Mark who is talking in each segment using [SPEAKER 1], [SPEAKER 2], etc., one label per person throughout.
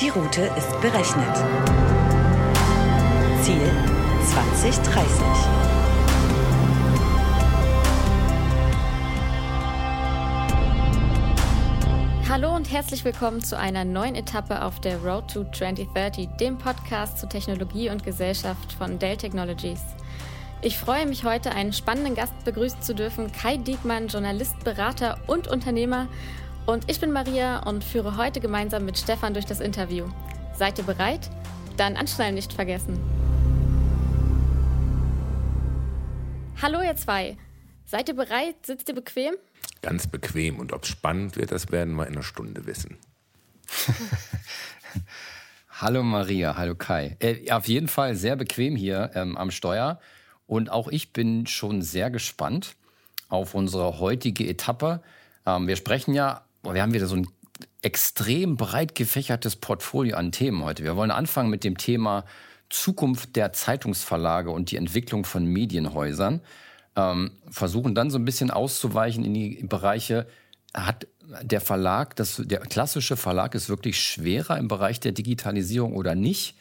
[SPEAKER 1] Die Route ist berechnet. Ziel 2030.
[SPEAKER 2] Hallo und herzlich willkommen zu einer neuen Etappe auf der Road to 2030, dem Podcast zu Technologie und Gesellschaft von Dell Technologies. Ich freue mich heute, einen spannenden Gast begrüßen zu dürfen, Kai Diekmann, Journalist, Berater und Unternehmer. Und ich bin Maria und führe heute gemeinsam mit Stefan durch das Interview. Seid ihr bereit? Dann Anschnallen nicht vergessen. Hallo ihr zwei. Seid ihr bereit? Sitzt ihr bequem?
[SPEAKER 3] Ganz bequem. Und ob es spannend wird, das werden wir in einer Stunde wissen.
[SPEAKER 4] hallo Maria, hallo Kai. Äh, auf jeden Fall sehr bequem hier ähm, am Steuer. Und auch ich bin schon sehr gespannt auf unsere heutige Etappe. Ähm, wir sprechen ja, wir haben wieder so ein extrem breit gefächertes Portfolio an Themen heute. Wir wollen anfangen mit dem Thema Zukunft der Zeitungsverlage und die Entwicklung von Medienhäusern. Ähm, versuchen dann so ein bisschen auszuweichen in die Bereiche, hat der Verlag, das, der klassische Verlag ist wirklich schwerer im Bereich der Digitalisierung oder nicht?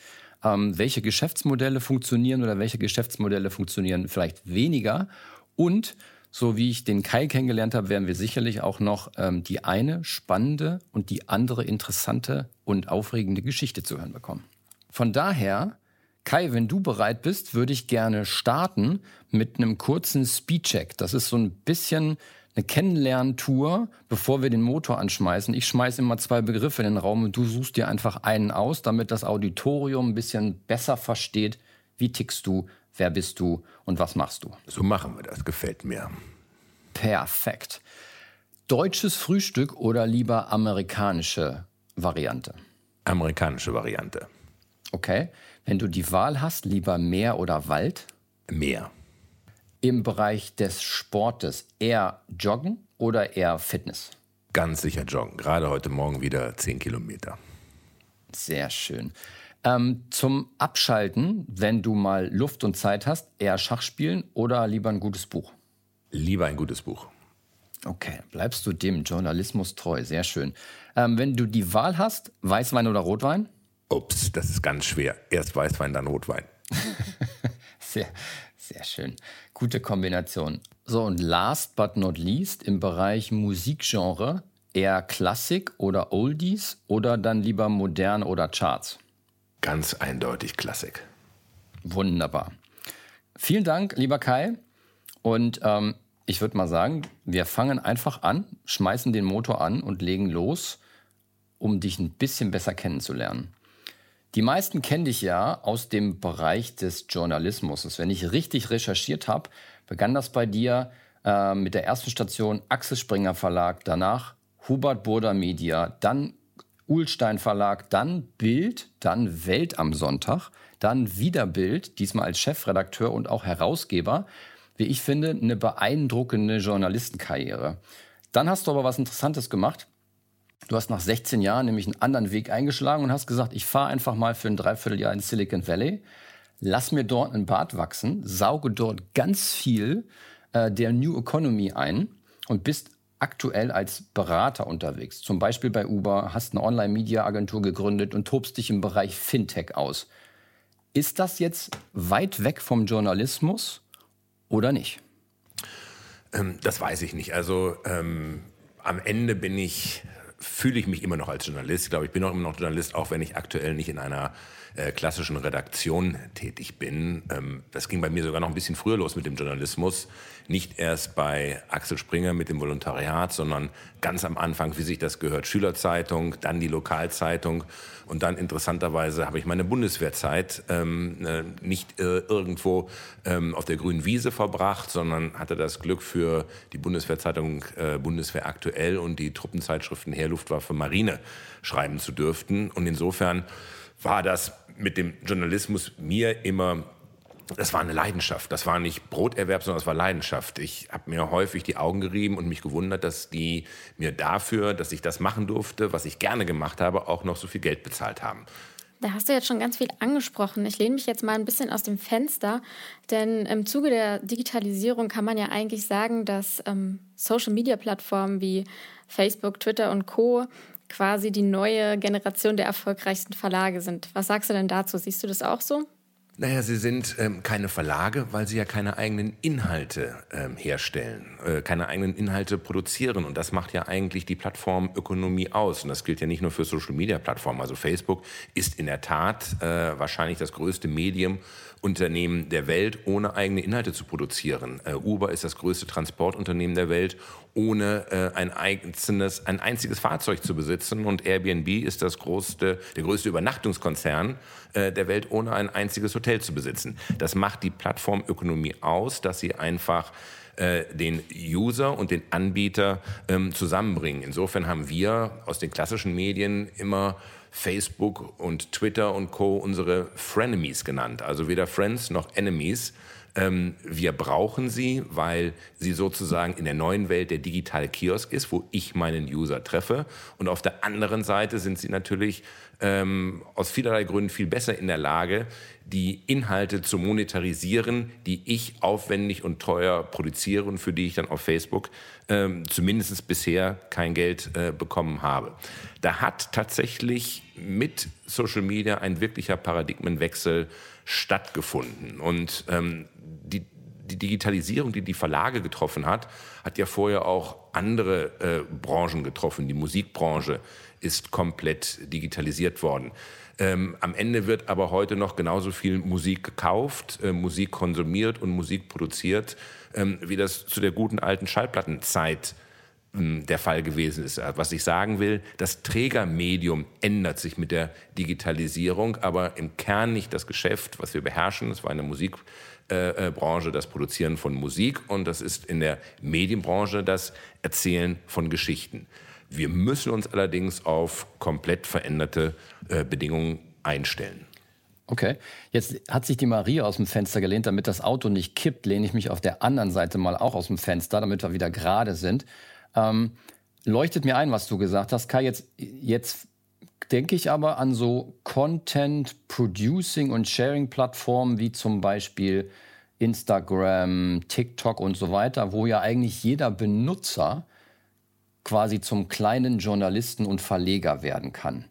[SPEAKER 4] ähm, welche Geschäftsmodelle funktionieren oder welche Geschäftsmodelle funktionieren vielleicht weniger. Und so wie ich den Kai kennengelernt habe, werden wir sicherlich auch noch ähm, die eine spannende und die andere interessante und aufregende Geschichte zu hören bekommen. Von daher, Kai, wenn du bereit bist, würde ich gerne starten mit einem kurzen Speedcheck. Das ist so ein bisschen eine Kennenlerntour, bevor wir den Motor anschmeißen. Ich schmeiße immer zwei Begriffe in den Raum und du suchst dir einfach einen aus, damit das Auditorium ein bisschen besser versteht, wie tickst du, wer bist du und was machst du.
[SPEAKER 3] So machen wir das, gefällt mir.
[SPEAKER 4] Perfekt. Deutsches Frühstück oder lieber amerikanische Variante?
[SPEAKER 3] Amerikanische Variante.
[SPEAKER 4] Okay. Wenn du die Wahl hast, lieber Meer oder Wald?
[SPEAKER 3] Meer
[SPEAKER 4] im Bereich des Sportes eher Joggen oder eher Fitness?
[SPEAKER 3] Ganz sicher Joggen. Gerade heute Morgen wieder 10 Kilometer.
[SPEAKER 4] Sehr schön. Ähm, zum Abschalten, wenn du mal Luft und Zeit hast, eher Schach spielen oder lieber ein gutes Buch?
[SPEAKER 3] Lieber ein gutes Buch.
[SPEAKER 4] Okay, bleibst du dem Journalismus treu. Sehr schön. Ähm, wenn du die Wahl hast, Weißwein oder Rotwein?
[SPEAKER 3] Ups, das ist ganz schwer. Erst Weißwein, dann Rotwein.
[SPEAKER 4] sehr, sehr schön. Gute Kombination. So, und last but not least im Bereich Musikgenre eher Klassik oder Oldies oder dann lieber modern oder Charts?
[SPEAKER 3] Ganz eindeutig Klassik.
[SPEAKER 4] Wunderbar. Vielen Dank, lieber Kai. Und ähm, ich würde mal sagen, wir fangen einfach an, schmeißen den Motor an und legen los, um dich ein bisschen besser kennenzulernen. Die meisten kennen dich ja aus dem Bereich des Journalismus. Wenn ich richtig recherchiert habe, begann das bei dir äh, mit der ersten Station Axel Springer Verlag, danach Hubert Burda Media, dann Uhlstein Verlag, dann Bild, dann Welt am Sonntag, dann wieder Bild, diesmal als Chefredakteur und auch Herausgeber. Wie ich finde, eine beeindruckende Journalistenkarriere. Dann hast du aber was Interessantes gemacht. Du hast nach 16 Jahren nämlich einen anderen Weg eingeschlagen und hast gesagt, ich fahre einfach mal für ein Dreivierteljahr in Silicon Valley, lass mir dort einen Bart wachsen, sauge dort ganz viel äh, der New Economy ein und bist aktuell als Berater unterwegs. Zum Beispiel bei Uber, hast eine Online-Media-Agentur gegründet und tobst dich im Bereich Fintech aus. Ist das jetzt weit weg vom Journalismus oder nicht?
[SPEAKER 3] Ähm, das weiß ich nicht. Also ähm, am Ende bin ich fühle ich mich immer noch als Journalist. Ich glaube, ich bin auch immer noch Journalist, auch wenn ich aktuell nicht in einer äh, klassischen Redaktion tätig bin. Ähm, das ging bei mir sogar noch ein bisschen früher los mit dem Journalismus. Nicht erst bei Axel Springer mit dem Volontariat, sondern ganz am Anfang, wie sich das gehört, Schülerzeitung, dann die Lokalzeitung und dann interessanterweise habe ich meine Bundeswehrzeit ähm, äh, nicht äh, irgendwo ähm, auf der grünen Wiese verbracht, sondern hatte das Glück für die Bundeswehrzeitung äh, Bundeswehr aktuell und die Truppenzeitschriften Heer, Luftwaffe, Marine schreiben zu dürften. Und insofern war das mit dem Journalismus mir immer das war eine Leidenschaft. Das war nicht Broterwerb, sondern es war Leidenschaft. Ich habe mir häufig die Augen gerieben und mich gewundert, dass die mir dafür, dass ich das machen durfte, was ich gerne gemacht habe, auch noch so viel Geld bezahlt haben.
[SPEAKER 2] Da hast du jetzt schon ganz viel angesprochen. Ich lehne mich jetzt mal ein bisschen aus dem Fenster, denn im Zuge der Digitalisierung kann man ja eigentlich sagen, dass ähm, Social-Media-Plattformen wie Facebook, Twitter und Co quasi die neue Generation der erfolgreichsten Verlage sind. Was sagst du denn dazu? Siehst du das auch so?
[SPEAKER 3] Naja, sie sind ähm, keine Verlage, weil sie ja keine eigenen Inhalte ähm, herstellen, äh, keine eigenen Inhalte produzieren. Und das macht ja eigentlich die Plattformökonomie aus. Und das gilt ja nicht nur für Social-Media-Plattformen. Also Facebook ist in der Tat äh, wahrscheinlich das größte Medium Unternehmen der Welt, ohne eigene Inhalte zu produzieren. Äh, Uber ist das größte Transportunternehmen der Welt, ohne äh, ein, einzelnes, ein einziges Fahrzeug zu besitzen. Und Airbnb ist das größte, der größte Übernachtungskonzern äh, der Welt, ohne ein einziges Hotel zu besitzen. Das macht die Plattformökonomie aus, dass sie einfach äh, den User und den Anbieter ähm, zusammenbringen. Insofern haben wir aus den klassischen Medien immer Facebook und Twitter und Co. unsere Frenemies genannt. Also weder Friends noch Enemies. Ähm, wir brauchen sie, weil sie sozusagen in der neuen Welt der digitale Kiosk ist, wo ich meinen User treffe. Und auf der anderen Seite sind sie natürlich ähm, aus vielerlei Gründen viel besser in der Lage, die Inhalte zu monetarisieren, die ich aufwendig und teuer produziere und für die ich dann auf Facebook ähm, zumindest bisher kein Geld äh, bekommen habe. Da hat tatsächlich mit Social Media ein wirklicher Paradigmenwechsel stattgefunden. Und ähm, die, die Digitalisierung, die die Verlage getroffen hat, hat ja vorher auch andere äh, Branchen getroffen. Die Musikbranche ist komplett digitalisiert worden. Ähm, am Ende wird aber heute noch genauso viel Musik gekauft, äh, Musik konsumiert und Musik produziert, ähm, wie das zu der guten alten Schallplattenzeit der Fall gewesen ist. Was ich sagen will, das Trägermedium ändert sich mit der Digitalisierung, aber im Kern nicht das Geschäft, was wir beherrschen. Es war eine Musikbranche, das Produzieren von Musik und das ist in der Medienbranche das Erzählen von Geschichten. Wir müssen uns allerdings auf komplett veränderte äh, Bedingungen einstellen.
[SPEAKER 4] Okay, jetzt hat sich die Maria aus dem Fenster gelehnt, damit das Auto nicht kippt, lehne ich mich auf der anderen Seite mal auch aus dem Fenster, damit wir wieder gerade sind. Ähm, leuchtet mir ein, was du gesagt hast. Kai, jetzt, jetzt denke ich aber an so Content Producing und Sharing Plattformen wie zum Beispiel Instagram, TikTok und so weiter, wo ja eigentlich jeder Benutzer quasi zum kleinen Journalisten und Verleger werden kann.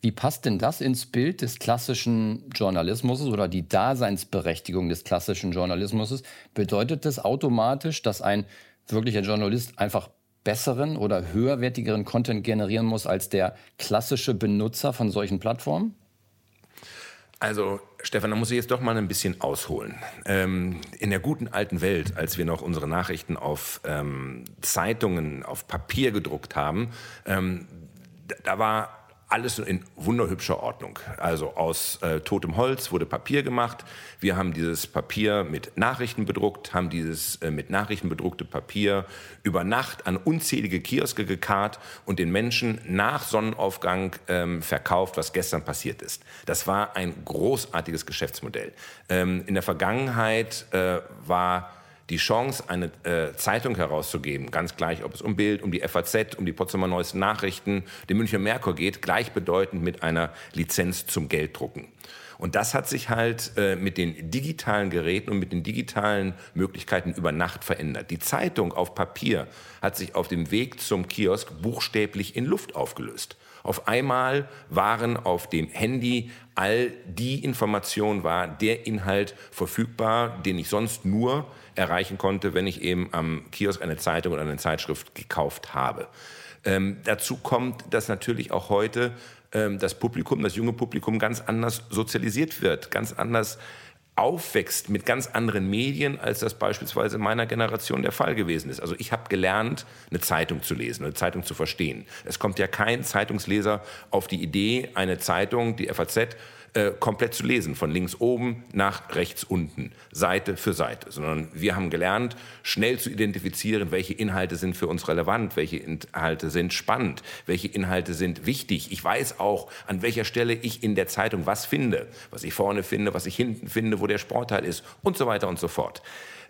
[SPEAKER 4] Wie passt denn das ins Bild des klassischen Journalismus oder die Daseinsberechtigung des klassischen Journalismus? Bedeutet das automatisch, dass ein wirklicher Journalist einfach besseren oder höherwertigeren Content generieren muss als der klassische Benutzer von solchen Plattformen?
[SPEAKER 3] Also, Stefan, da muss ich jetzt doch mal ein bisschen ausholen. Ähm, in der guten alten Welt, als wir noch unsere Nachrichten auf ähm, Zeitungen, auf Papier gedruckt haben, ähm, da war alles in wunderhübscher Ordnung. Also aus äh, totem Holz wurde Papier gemacht. Wir haben dieses Papier mit Nachrichten bedruckt, haben dieses äh, mit Nachrichten bedruckte Papier über Nacht an unzählige Kioske gekarrt und den Menschen nach Sonnenaufgang ähm, verkauft, was gestern passiert ist. Das war ein großartiges Geschäftsmodell. Ähm, in der Vergangenheit äh, war die Chance, eine äh, Zeitung herauszugeben, ganz gleich, ob es um Bild, um die FAZ, um die Potsdamer Neuesten Nachrichten, den Münchner Merkur geht, gleichbedeutend mit einer Lizenz zum Gelddrucken. Und das hat sich halt äh, mit den digitalen Geräten und mit den digitalen Möglichkeiten über Nacht verändert. Die Zeitung auf Papier hat sich auf dem Weg zum Kiosk buchstäblich in Luft aufgelöst. Auf einmal waren auf dem Handy all die Informationen, war der Inhalt verfügbar, den ich sonst nur erreichen konnte, wenn ich eben am Kiosk eine Zeitung oder eine Zeitschrift gekauft habe. Ähm, dazu kommt, dass natürlich auch heute ähm, das Publikum, das junge Publikum ganz anders sozialisiert wird, ganz anders aufwächst mit ganz anderen Medien, als das beispielsweise in meiner Generation der Fall gewesen ist. Also ich habe gelernt, eine Zeitung zu lesen, eine Zeitung zu verstehen. Es kommt ja kein Zeitungsleser auf die Idee, eine Zeitung, die FAZ, äh, komplett zu lesen, von links oben nach rechts unten, Seite für Seite, sondern wir haben gelernt, schnell zu identifizieren, welche Inhalte sind für uns relevant, welche Inhalte sind spannend, welche Inhalte sind wichtig. Ich weiß auch, an welcher Stelle ich in der Zeitung was finde, was ich vorne finde, was ich hinten finde, wo der Sportteil ist und so weiter und so fort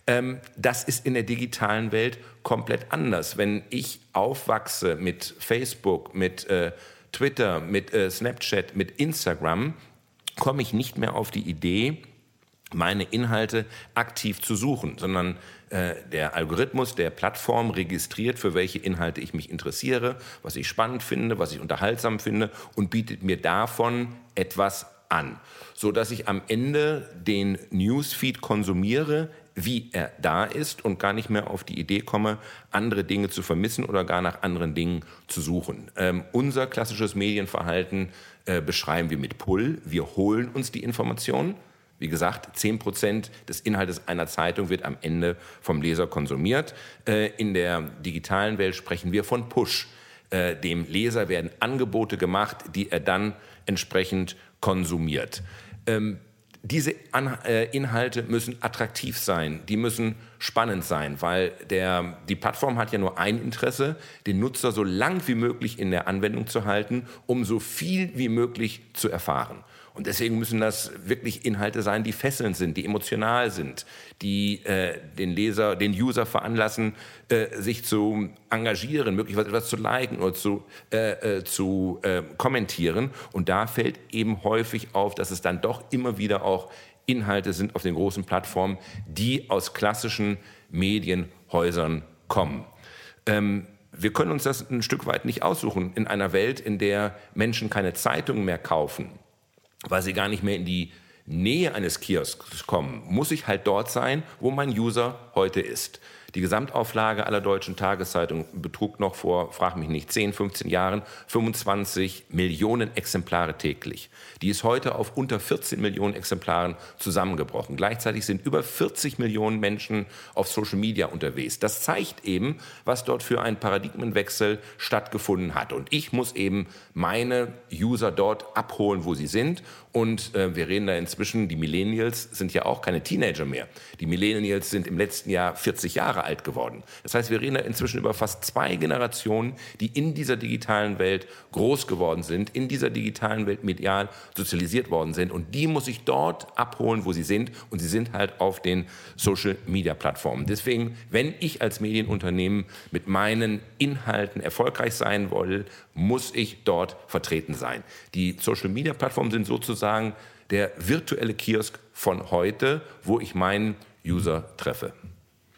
[SPEAKER 3] ähm, das ist in der digitalen Welt komplett anders. Wenn ich aufwachse mit Facebook, mit äh, Twitter, mit äh, Snapchat, mit Instagram, komme ich nicht mehr auf die Idee, meine Inhalte aktiv zu suchen, sondern äh, der Algorithmus der Plattform registriert, für welche Inhalte ich mich interessiere, was ich spannend finde, was ich unterhaltsam finde und bietet mir davon etwas an, so dass ich am Ende den Newsfeed konsumiere, wie er da ist und gar nicht mehr auf die Idee komme, andere Dinge zu vermissen oder gar nach anderen Dingen zu suchen. Ähm, unser klassisches Medienverhalten äh, beschreiben wir mit Pull. Wir holen uns die Informationen. Wie gesagt, 10 Prozent des Inhaltes einer Zeitung wird am Ende vom Leser konsumiert. Äh, in der digitalen Welt sprechen wir von Push. Äh, dem Leser werden Angebote gemacht, die er dann entsprechend konsumiert. Ähm, diese äh, Inhalte müssen attraktiv sein, die müssen spannend sein, weil der, die Plattform hat ja nur ein Interesse, den Nutzer so lang wie möglich in der Anwendung zu halten, um so viel wie möglich zu erfahren. Und deswegen müssen das wirklich Inhalte sein, die fesselnd sind, die emotional sind, die äh, den Leser, den User veranlassen, äh, sich zu engagieren, möglicherweise etwas zu liken oder zu, äh, äh zu äh, kommentieren. Und da fällt eben häufig auf, dass es dann doch immer wieder auch Inhalte sind auf den großen Plattformen, die aus klassischen Medienhäusern kommen. Ähm, wir können uns das ein Stück weit nicht aussuchen in einer Welt, in der Menschen keine Zeitungen mehr kaufen, weil sie gar nicht mehr in die Nähe eines Kiosks kommen, muss ich halt dort sein, wo mein User heute ist. Die Gesamtauflage aller deutschen Tageszeitungen betrug noch vor, frag mich nicht, 10, 15 Jahren 25 Millionen Exemplare täglich. Die ist heute auf unter 14 Millionen Exemplaren zusammengebrochen. Gleichzeitig sind über 40 Millionen Menschen auf Social Media unterwegs. Das zeigt eben, was dort für ein Paradigmenwechsel stattgefunden hat. Und ich muss eben meine User dort abholen, wo sie sind. Und äh, wir reden da inzwischen, die Millennials sind ja auch keine Teenager mehr. Die Millennials sind im letzten Jahr 40 Jahre alt geworden. Das heißt, wir reden inzwischen über fast zwei Generationen, die in dieser digitalen Welt groß geworden sind, in dieser digitalen Welt medial sozialisiert worden sind. Und die muss ich dort abholen, wo sie sind. Und sie sind halt auf den Social-Media-Plattformen. Deswegen, wenn ich als Medienunternehmen mit meinen Inhalten erfolgreich sein will, muss ich dort vertreten sein. Die Social-Media-Plattformen sind sozusagen der virtuelle Kiosk von heute, wo ich meinen User treffe.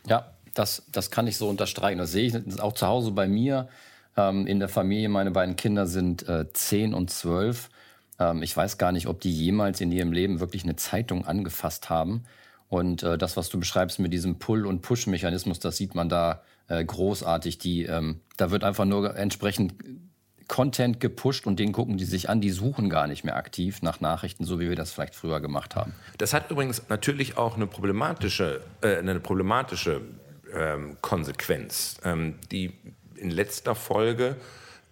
[SPEAKER 4] Ja, das, das kann ich so unterstreichen. Das sehe ich auch zu Hause bei mir ähm, in der Familie. Meine beiden Kinder sind äh, 10 und 12. Ähm, ich weiß gar nicht, ob die jemals in ihrem Leben wirklich eine Zeitung angefasst haben. Und äh, das, was du beschreibst mit diesem Pull- und Push-Mechanismus, das sieht man da äh, großartig. Die, ähm, da wird einfach nur entsprechend Content gepusht und den gucken die sich an. Die suchen gar nicht mehr aktiv nach Nachrichten, so wie wir das vielleicht früher gemacht haben.
[SPEAKER 3] Das hat übrigens natürlich auch eine problematische, äh, eine problematische ähm, Konsequenz, ähm, die in letzter Folge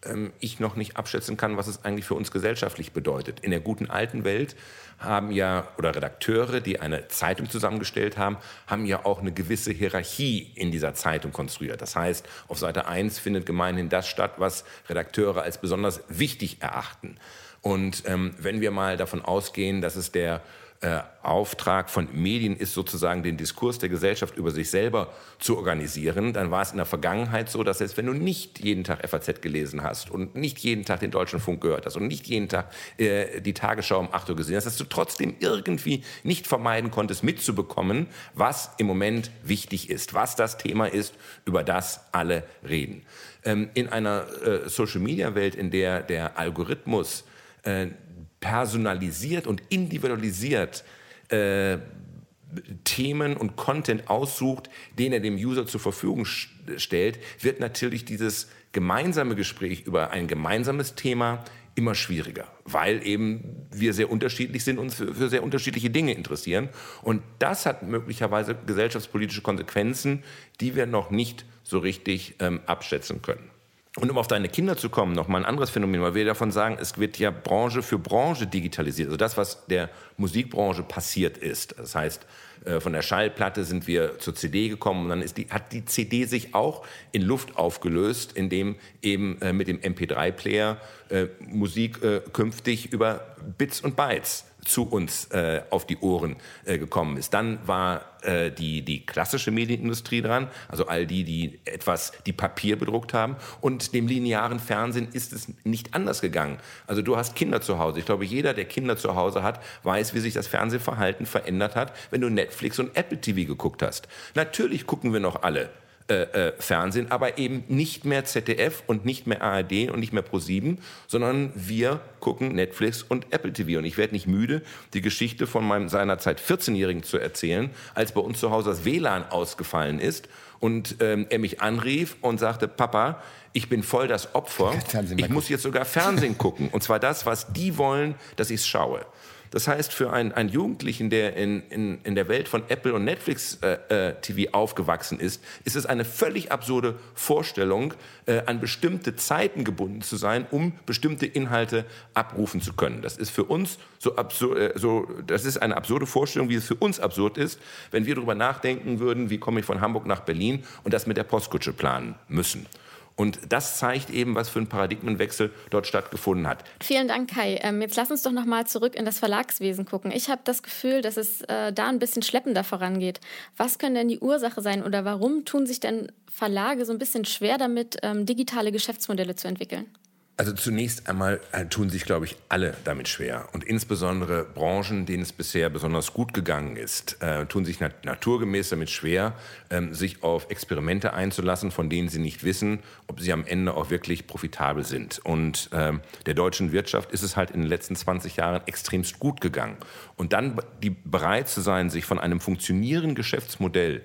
[SPEAKER 3] ähm, ich noch nicht abschätzen kann, was es eigentlich für uns gesellschaftlich bedeutet. In der guten alten Welt haben ja, oder Redakteure, die eine Zeitung zusammengestellt haben, haben ja auch eine gewisse Hierarchie in dieser Zeitung konstruiert. Das heißt, auf Seite 1 findet gemeinhin das statt, was Redakteure als besonders wichtig erachten. Und ähm, wenn wir mal davon ausgehen, dass es der äh, Auftrag von Medien ist, sozusagen den Diskurs der Gesellschaft über sich selber zu organisieren, dann war es in der Vergangenheit so, dass selbst wenn du nicht jeden Tag FAZ gelesen hast und nicht jeden Tag den Deutschen Funk gehört hast und nicht jeden Tag äh, die Tagesschau um 8 Uhr gesehen hast, dass du trotzdem irgendwie nicht vermeiden konntest, mitzubekommen, was im Moment wichtig ist, was das Thema ist, über das alle reden. Ähm, in einer äh, Social-Media-Welt, in der der Algorithmus äh, personalisiert und individualisiert äh, Themen und Content aussucht, den er dem User zur Verfügung stellt, wird natürlich dieses gemeinsame Gespräch über ein gemeinsames Thema immer schwieriger, weil eben wir sehr unterschiedlich sind und uns für, sehr unterschiedliche Dinge interessieren. Und das hat möglicherweise gesellschaftspolitische Konsequenzen, die wir noch nicht so richtig ähm, abschätzen können. Und um auf deine Kinder zu kommen, noch mal ein anderes Phänomen, weil wir davon sagen, es wird ja Branche für Branche digitalisiert. Also das, was der Musikbranche passiert ist. Das heißt, äh, von der Schallplatte sind wir zur CD gekommen und dann ist die, hat die CD sich auch in Luft aufgelöst, indem eben äh, mit dem MP3-Player äh, Musik künftig über Bits und Bytes zu uns äh, auf die Ohren äh, gekommen ist. Dann war äh, die, die klassische Medienindustrie dran, also all die, die etwas, die Papier bedruckt haben. Und dem linearen Fernsehen ist es nicht anders gegangen. Also du hast Kinder zu Hause. Ich glaube, jeder, der Kinder zu Hause hat, weiß, wie sich das Fernsehverhalten verändert hat, wenn du Netflix und Apple TV geguckt hast. Natürlich gucken wir noch alle äh, äh, Fernsehen, aber eben nicht mehr ZDF und nicht mehr ARD und nicht mehr Pro7, sondern wir gucken Netflix und Apple TV. Und ich werde nicht müde, die Geschichte von meinem seinerzeit 14-Jährigen zu erzählen, als bei uns zu Hause das WLAN ausgefallen ist und ähm, er mich anrief und sagte, Papa, ich bin voll das Opfer, ich muss jetzt sogar Fernsehen gucken. Und zwar das, was die wollen, dass ich es schaue. Das heißt, für einen, einen Jugendlichen, der in, in, in der Welt von Apple und Netflix äh, äh, TV aufgewachsen ist, ist es eine völlig absurde Vorstellung, äh, an bestimmte Zeiten gebunden zu sein, um bestimmte Inhalte abrufen zu können. Das ist für uns so absurd, äh, so, das ist eine absurde Vorstellung, wie es für uns absurd ist, wenn wir darüber nachdenken würden, wie komme ich von Hamburg nach Berlin und das mit der Postkutsche planen müssen. Und das zeigt eben, was für ein Paradigmenwechsel dort stattgefunden hat.
[SPEAKER 2] Vielen Dank, Kai. Ähm, jetzt lass uns doch noch mal zurück in das Verlagswesen gucken. Ich habe das Gefühl, dass es äh, da ein bisschen schleppender vorangeht. Was können denn die Ursache sein oder warum tun sich denn Verlage so ein bisschen schwer damit, ähm, digitale Geschäftsmodelle zu entwickeln?
[SPEAKER 3] Also zunächst einmal äh, tun sich, glaube ich, alle damit schwer. Und insbesondere Branchen, denen es bisher besonders gut gegangen ist, äh, tun sich nat naturgemäß damit schwer, ähm, sich auf Experimente einzulassen, von denen sie nicht wissen, ob sie am Ende auch wirklich profitabel sind. Und ähm, der deutschen Wirtschaft ist es halt in den letzten 20 Jahren extremst gut gegangen. Und dann die, bereit zu sein, sich von einem funktionierenden Geschäftsmodell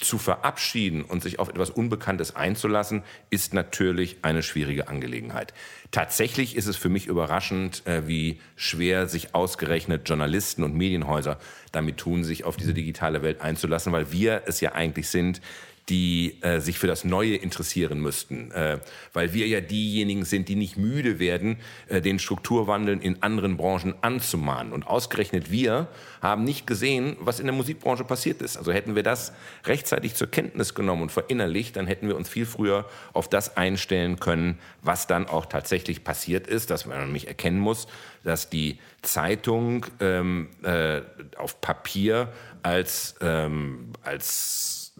[SPEAKER 3] zu verabschieden und sich auf etwas Unbekanntes einzulassen, ist natürlich eine schwierige Angelegenheit. Tatsächlich ist es für mich überraschend, äh, wie schwer sich ausgerechnet Journalisten und Medienhäuser damit tun, sich auf diese digitale Welt einzulassen, weil wir es ja eigentlich sind, die äh, sich für das Neue interessieren müssten, äh, weil wir ja diejenigen sind, die nicht müde werden, äh, den Strukturwandel in anderen Branchen anzumahnen. Und ausgerechnet wir haben nicht gesehen, was in der Musikbranche passiert ist. Also hätten wir das rechtzeitig zur Kenntnis genommen und verinnerlicht, dann hätten wir uns viel früher auf das einstellen können, was dann auch tatsächlich passiert ist, dass man nämlich erkennen muss, dass die Zeitung ähm, äh, auf Papier als, ähm, als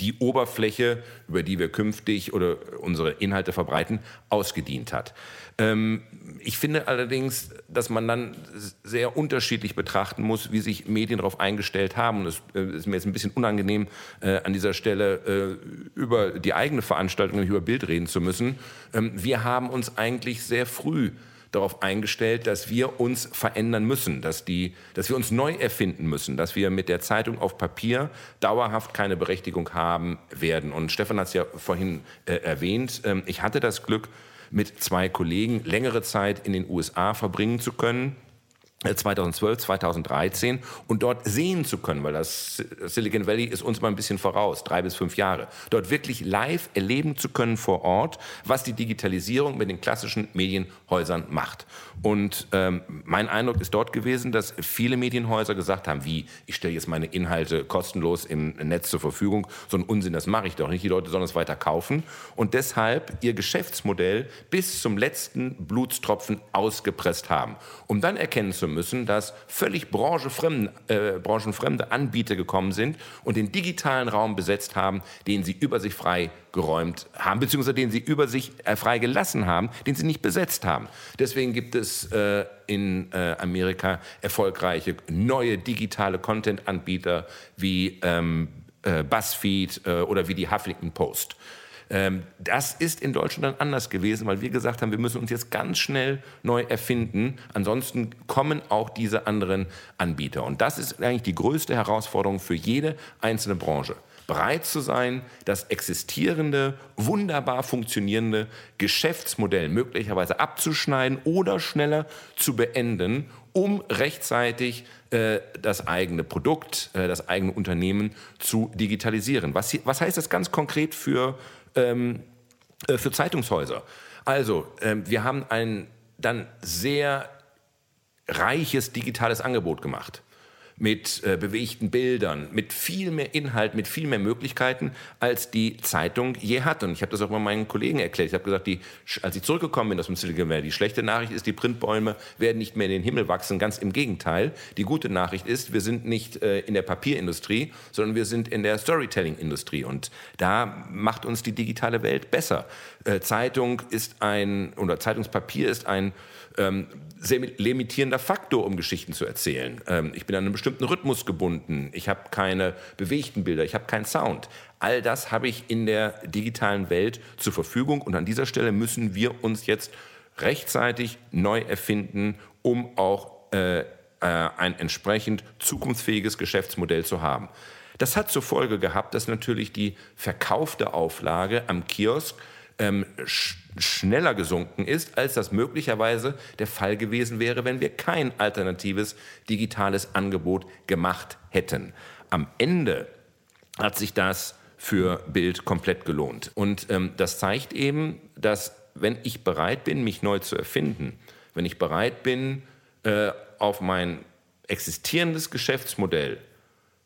[SPEAKER 3] die Oberfläche, über die wir künftig oder unsere Inhalte verbreiten, ausgedient hat. Ähm, ich finde allerdings, dass man dann sehr unterschiedlich betrachten muss, wie sich Medien darauf eingestellt haben. Und es äh, ist mir jetzt ein bisschen unangenehm, äh, an dieser Stelle äh, über die eigene Veranstaltung, über Bild reden zu müssen. Ähm, wir haben uns eigentlich sehr früh darauf eingestellt, dass wir uns verändern müssen, dass, die, dass wir uns neu erfinden müssen, dass wir mit der Zeitung auf Papier dauerhaft keine Berechtigung haben werden. Und Stefan hat es ja vorhin äh, erwähnt, ähm, ich hatte das Glück, mit zwei Kollegen längere Zeit in den USA verbringen zu können 2012, äh, 2013 und dort sehen zu können, weil das Silicon Valley ist uns mal ein bisschen voraus, drei bis fünf Jahre, dort wirklich live erleben zu können vor Ort, was die Digitalisierung mit den klassischen Medienhäusern macht. Und ähm, mein Eindruck ist dort gewesen, dass viele Medienhäuser gesagt haben, wie, ich stelle jetzt meine Inhalte kostenlos im Netz zur Verfügung, so ein Unsinn, das mache ich doch nicht, die Leute sollen es weiter kaufen. Und deshalb ihr Geschäftsmodell bis zum letzten Blutstropfen ausgepresst haben, um dann erkennen zu müssen, dass völlig branchenfremde, äh, branchenfremde Anbieter gekommen sind und den digitalen Raum besetzt haben, den sie über sich frei geräumt haben, beziehungsweise den sie über sich äh, frei gelassen haben, den sie nicht besetzt haben. Deswegen gibt es äh, in äh, Amerika erfolgreiche neue digitale Content-Anbieter wie ähm, äh, BuzzFeed äh, oder wie die Huffington Post. Ähm, das ist in Deutschland dann anders gewesen, weil wir gesagt haben, wir müssen uns jetzt ganz schnell neu erfinden. Ansonsten kommen auch diese anderen Anbieter. Und das ist eigentlich die größte Herausforderung für jede einzelne Branche bereit zu sein, das existierende, wunderbar funktionierende Geschäftsmodell möglicherweise abzuschneiden oder schneller zu beenden, um rechtzeitig äh, das eigene Produkt, äh, das eigene Unternehmen zu digitalisieren. Was, was heißt das ganz konkret für ähm, äh, für Zeitungshäuser. Also, ähm, wir haben ein dann sehr reiches digitales Angebot gemacht mit äh, bewegten Bildern, mit viel mehr Inhalt, mit viel mehr Möglichkeiten, als die Zeitung je hat. Und ich habe das auch mal meinen Kollegen erklärt. Ich habe gesagt, die, als ich zurückgekommen bin aus dem Silicon Valley, die schlechte Nachricht ist, die Printbäume werden nicht mehr in den Himmel wachsen. Ganz im Gegenteil. Die gute Nachricht ist, wir sind nicht äh, in der Papierindustrie, sondern wir sind in der Storytelling-Industrie. Und da macht uns die digitale Welt besser. Äh, Zeitung ist ein, oder Zeitungspapier ist ein ähm, sehr limitierender Faktor, um Geschichten zu erzählen. Ähm, ich bin an einen bestimmten Rhythmus gebunden. Ich habe keine bewegten Bilder, ich habe keinen Sound. All das habe ich in der digitalen Welt zur Verfügung und an dieser Stelle müssen wir uns jetzt rechtzeitig neu erfinden, um auch äh, äh, ein entsprechend zukunftsfähiges Geschäftsmodell zu haben. Das hat zur Folge gehabt, dass natürlich die verkaufte Auflage am Kiosk ähm, schneller gesunken ist, als das möglicherweise der Fall gewesen wäre, wenn wir kein alternatives digitales Angebot gemacht hätten. Am Ende hat sich das für Bild komplett gelohnt. Und ähm, das zeigt eben, dass wenn ich bereit bin, mich neu zu erfinden, wenn ich bereit bin, äh, auf mein existierendes Geschäftsmodell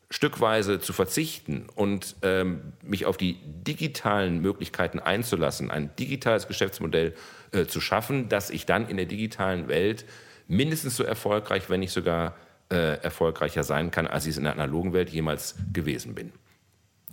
[SPEAKER 3] stückweise zu verzichten und ähm, mich auf die digitalen Möglichkeiten einzulassen, ein digitales Geschäftsmodell äh, zu schaffen, dass ich dann in der digitalen Welt mindestens so erfolgreich, wenn nicht sogar äh, erfolgreicher sein kann, als ich es in der analogen Welt jemals gewesen bin.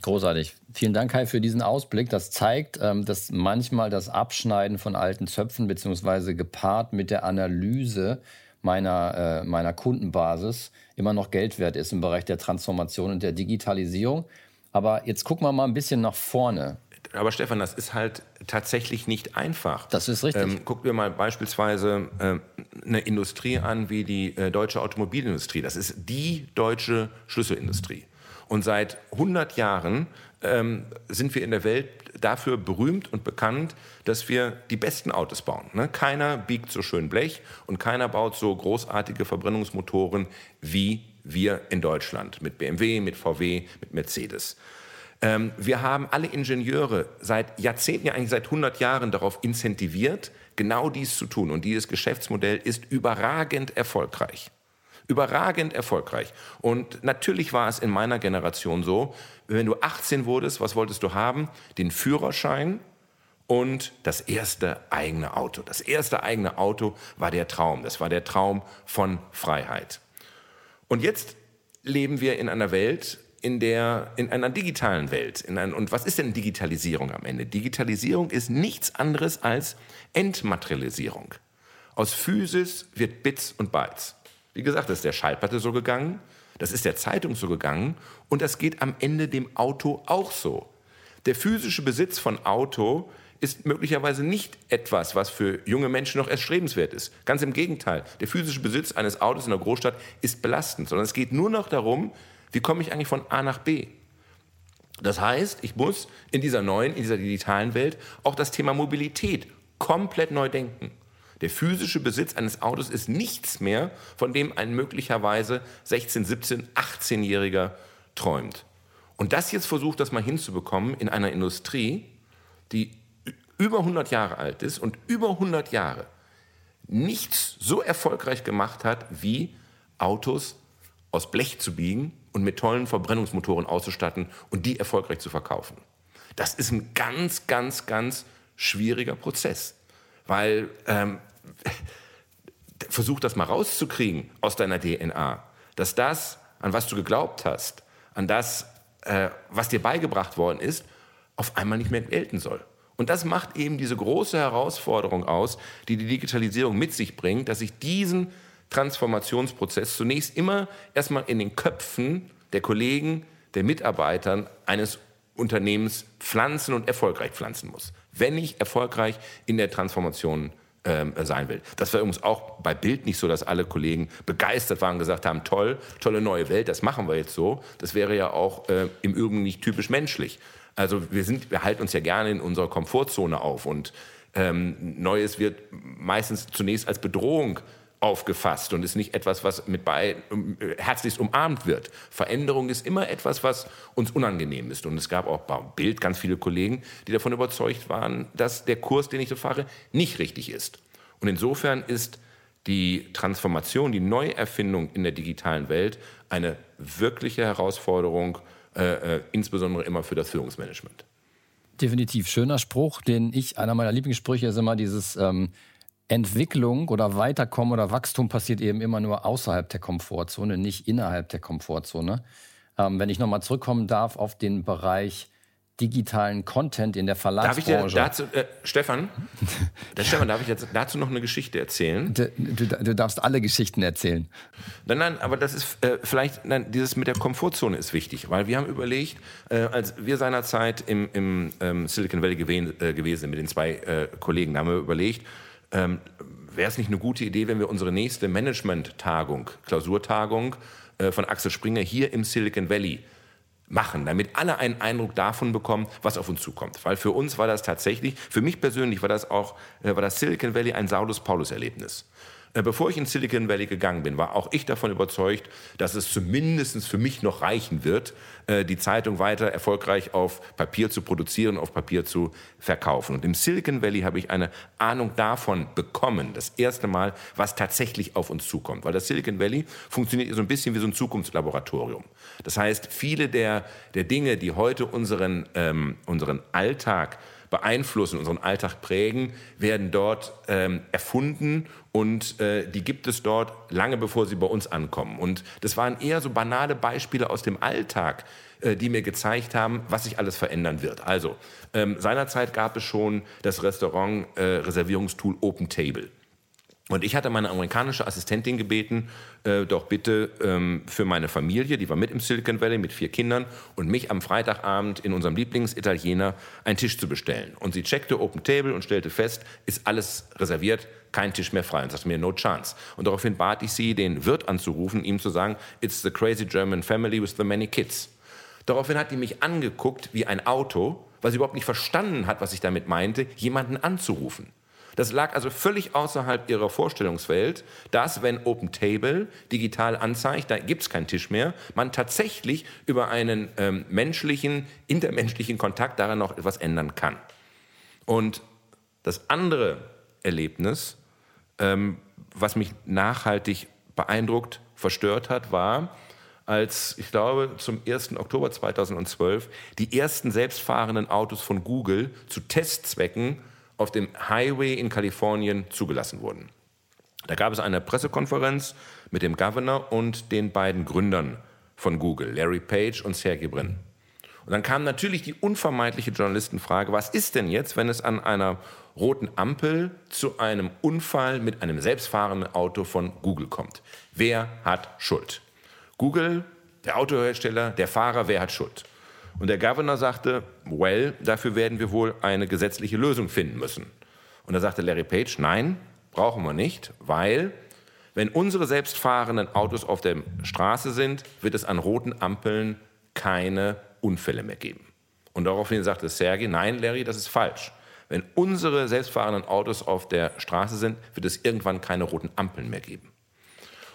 [SPEAKER 4] Großartig. Vielen Dank, Kai, für diesen Ausblick. Das zeigt, ähm, dass manchmal das Abschneiden von alten Zöpfen beziehungsweise gepaart mit der Analyse meiner, äh, meiner Kundenbasis immer noch Geld wert ist im Bereich der Transformation und der Digitalisierung. Aber jetzt gucken wir mal ein bisschen nach vorne.
[SPEAKER 3] Aber Stefan, das ist halt tatsächlich nicht einfach.
[SPEAKER 4] Das ist richtig. Ähm,
[SPEAKER 3] gucken wir mal beispielsweise äh, eine Industrie an wie die äh, deutsche Automobilindustrie. Das ist die deutsche Schlüsselindustrie. Und seit 100 Jahren ähm, sind wir in der Welt dafür berühmt und bekannt, dass wir die besten Autos bauen. Ne? Keiner biegt so schön Blech und keiner baut so großartige Verbrennungsmotoren wie wir in Deutschland mit BMW, mit VW, mit Mercedes. Ähm, wir haben alle Ingenieure seit Jahrzehnten, ja eigentlich seit 100 Jahren darauf incentiviert, genau dies zu tun. Und dieses Geschäftsmodell ist überragend erfolgreich. Überragend erfolgreich. Und natürlich war es in meiner Generation so, wenn du 18 wurdest, was wolltest du haben? Den Führerschein und das erste eigene Auto. Das erste eigene Auto war der Traum. Das war der Traum von Freiheit. Und jetzt leben wir in einer Welt, in der, in einer digitalen Welt. In ein, und was ist denn Digitalisierung am Ende? Digitalisierung ist nichts anderes als Entmaterialisierung. Aus Physis wird Bits und Bytes. Wie gesagt, das ist der Schallplatte so gegangen, das ist der Zeitung so gegangen und das geht am Ende dem Auto auch so. Der physische Besitz von Auto ist möglicherweise nicht etwas, was für junge Menschen noch erstrebenswert ist. Ganz im Gegenteil. Der physische Besitz eines Autos in der Großstadt ist belastend, sondern es geht nur noch darum, wie komme ich eigentlich von A nach B. Das heißt, ich muss in dieser neuen, in dieser digitalen Welt auch das Thema Mobilität komplett neu denken. Der physische Besitz eines Autos ist nichts mehr, von dem ein möglicherweise 16, 17, 18-Jähriger träumt. Und das jetzt versucht, das mal hinzubekommen in einer Industrie, die über 100 Jahre alt ist und über 100 Jahre nichts so erfolgreich gemacht hat, wie Autos aus Blech zu biegen und mit tollen Verbrennungsmotoren auszustatten und die erfolgreich zu verkaufen. Das ist ein ganz, ganz, ganz schwieriger Prozess. Weil ähm, versuch das mal rauszukriegen aus deiner DNA, dass das, an was du geglaubt hast, an das, äh, was dir beigebracht worden ist, auf einmal nicht mehr gelten soll. Und das macht eben diese große Herausforderung aus, die die Digitalisierung mit sich bringt, dass ich diesen Transformationsprozess zunächst immer erstmal in den Köpfen der Kollegen, der Mitarbeitern eines Unternehmens pflanzen und erfolgreich pflanzen muss wenn ich erfolgreich in der Transformation ähm, sein will. Das war übrigens auch bei Bild nicht so, dass alle Kollegen begeistert waren und gesagt haben, toll, tolle neue Welt, das machen wir jetzt so. Das wäre ja auch äh, im Übrigen nicht typisch menschlich. Also wir, sind, wir halten uns ja gerne in unserer Komfortzone auf und ähm, Neues wird meistens zunächst als Bedrohung aufgefasst und ist nicht etwas, was mit bei, äh, herzlichst umarmt wird. Veränderung ist immer etwas, was uns unangenehm ist. Und es gab auch beim Bild ganz viele Kollegen, die davon überzeugt waren, dass der Kurs, den ich so fahre, nicht richtig ist. Und insofern ist die Transformation, die Neuerfindung in der digitalen Welt eine wirkliche Herausforderung, äh, äh, insbesondere immer für das Führungsmanagement.
[SPEAKER 4] Definitiv. Schöner Spruch, den ich, einer meiner Lieblingssprüche ist immer dieses ähm, Entwicklung oder Weiterkommen oder Wachstum passiert eben immer nur außerhalb der Komfortzone, nicht innerhalb der Komfortzone. Ähm, wenn ich nochmal zurückkommen darf auf den Bereich digitalen Content in der Verlagsbranche.
[SPEAKER 3] Darf ich dir dazu, äh, Stefan, der Stefan, darf ich jetzt dazu noch eine Geschichte erzählen?
[SPEAKER 4] Du, du, du darfst alle Geschichten erzählen.
[SPEAKER 3] Nein, nein, aber das ist äh, vielleicht, nein, dieses mit der Komfortzone ist wichtig, weil wir haben überlegt, äh, als wir seinerzeit im, im ähm, Silicon Valley gewesen, äh, gewesen sind mit den zwei äh, Kollegen, da haben wir überlegt, ähm, wäre es nicht eine gute Idee, wenn wir unsere nächste Management-Tagung, Klausurtagung äh, von Axel Springer hier im Silicon Valley machen, damit alle einen Eindruck davon bekommen, was auf uns zukommt. Weil für uns war das tatsächlich, für mich persönlich war das auch, äh, war das Silicon Valley ein Saulus-Paulus-Erlebnis. Äh, bevor ich in Silicon Valley gegangen bin, war auch ich davon überzeugt, dass es zumindest für mich noch reichen wird, äh, die Zeitung weiter erfolgreich auf Papier zu produzieren, auf Papier zu verkaufen. Und im Silicon Valley habe ich eine Ahnung davon bekommen, das erste Mal, was tatsächlich auf uns zukommt. Weil das Silicon Valley funktioniert so ein bisschen wie so ein Zukunftslaboratorium. Das heißt, viele der, der Dinge, die heute unseren, ähm, unseren Alltag beeinflussen, unseren Alltag prägen, werden dort ähm, erfunden und äh, die gibt es dort lange bevor sie bei uns ankommen. Und das waren eher so banale Beispiele aus dem Alltag, äh, die mir gezeigt haben, was sich alles verändern wird. Also ähm, seinerzeit gab es schon das Restaurant-Reservierungstool äh, Open Table. Und ich hatte meine amerikanische Assistentin gebeten, äh, doch bitte ähm, für meine Familie, die war mit im Silicon Valley mit vier Kindern, und mich am Freitagabend in unserem Lieblingsitaliener einen Tisch zu bestellen. Und sie checkte Open Table und stellte fest, ist alles reserviert, kein Tisch mehr frei. Und sagte mir, no chance. Und daraufhin bat ich sie, den Wirt anzurufen, ihm zu sagen, it's the crazy German family with the many kids. Daraufhin hat die mich angeguckt wie ein Auto, weil sie überhaupt nicht verstanden hat, was ich damit meinte, jemanden anzurufen. Das lag also völlig außerhalb ihrer Vorstellungswelt, dass, wenn Open Table digital anzeigt, da gibt es keinen Tisch mehr, man tatsächlich über einen ähm, menschlichen, intermenschlichen Kontakt daran noch etwas ändern kann. Und das andere Erlebnis, ähm, was mich nachhaltig beeindruckt, verstört hat, war, als ich glaube zum 1. Oktober 2012 die ersten selbstfahrenden Autos von Google zu Testzwecken auf dem Highway in Kalifornien zugelassen wurden. Da gab es eine Pressekonferenz mit dem Governor und den beiden Gründern von Google, Larry Page und Sergey Brin. Und dann kam natürlich die unvermeidliche Journalistenfrage, was ist denn jetzt, wenn es an einer roten Ampel zu einem Unfall mit einem selbstfahrenden Auto von Google kommt? Wer hat Schuld? Google, der Autohersteller, der Fahrer, wer hat Schuld? Und der Governor sagte, well, dafür werden wir wohl eine gesetzliche Lösung finden müssen. Und da sagte Larry Page, nein, brauchen wir nicht, weil wenn unsere selbstfahrenden Autos auf der Straße sind, wird es an roten Ampeln keine Unfälle mehr geben. Und daraufhin sagte Sergei, nein, Larry, das ist falsch. Wenn unsere selbstfahrenden Autos auf der Straße sind, wird es irgendwann keine roten Ampeln mehr geben.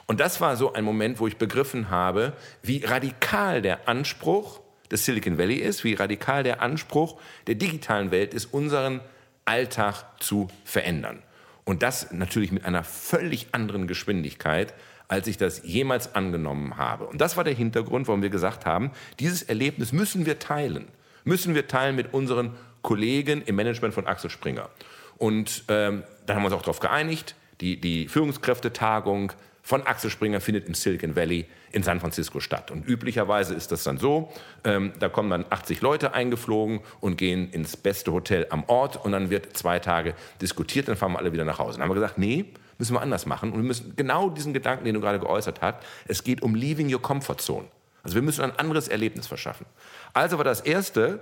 [SPEAKER 3] Und das war so ein Moment, wo ich begriffen habe, wie radikal der Anspruch des Silicon Valley ist, wie radikal der Anspruch der digitalen Welt ist, unseren Alltag zu verändern. Und das natürlich mit einer völlig anderen Geschwindigkeit, als ich das jemals angenommen habe. Und das war der Hintergrund, warum wir gesagt haben, dieses Erlebnis müssen wir teilen. Müssen wir teilen mit unseren Kollegen im Management von Axel Springer. Und ähm, dann haben wir uns auch darauf geeinigt, die, die Führungskräftetagung von Axel Springer findet im Silicon Valley in San Francisco statt. Und üblicherweise ist das dann so, ähm, da kommen dann 80 Leute eingeflogen und gehen ins beste Hotel am Ort und dann wird zwei Tage diskutiert, dann fahren wir alle wieder nach Hause. Dann haben wir gesagt, nee, müssen wir anders machen. Und wir müssen genau diesen Gedanken, den du gerade geäußert hast, es geht um leaving your comfort zone. Also wir müssen ein anderes Erlebnis verschaffen. Also war das Erste,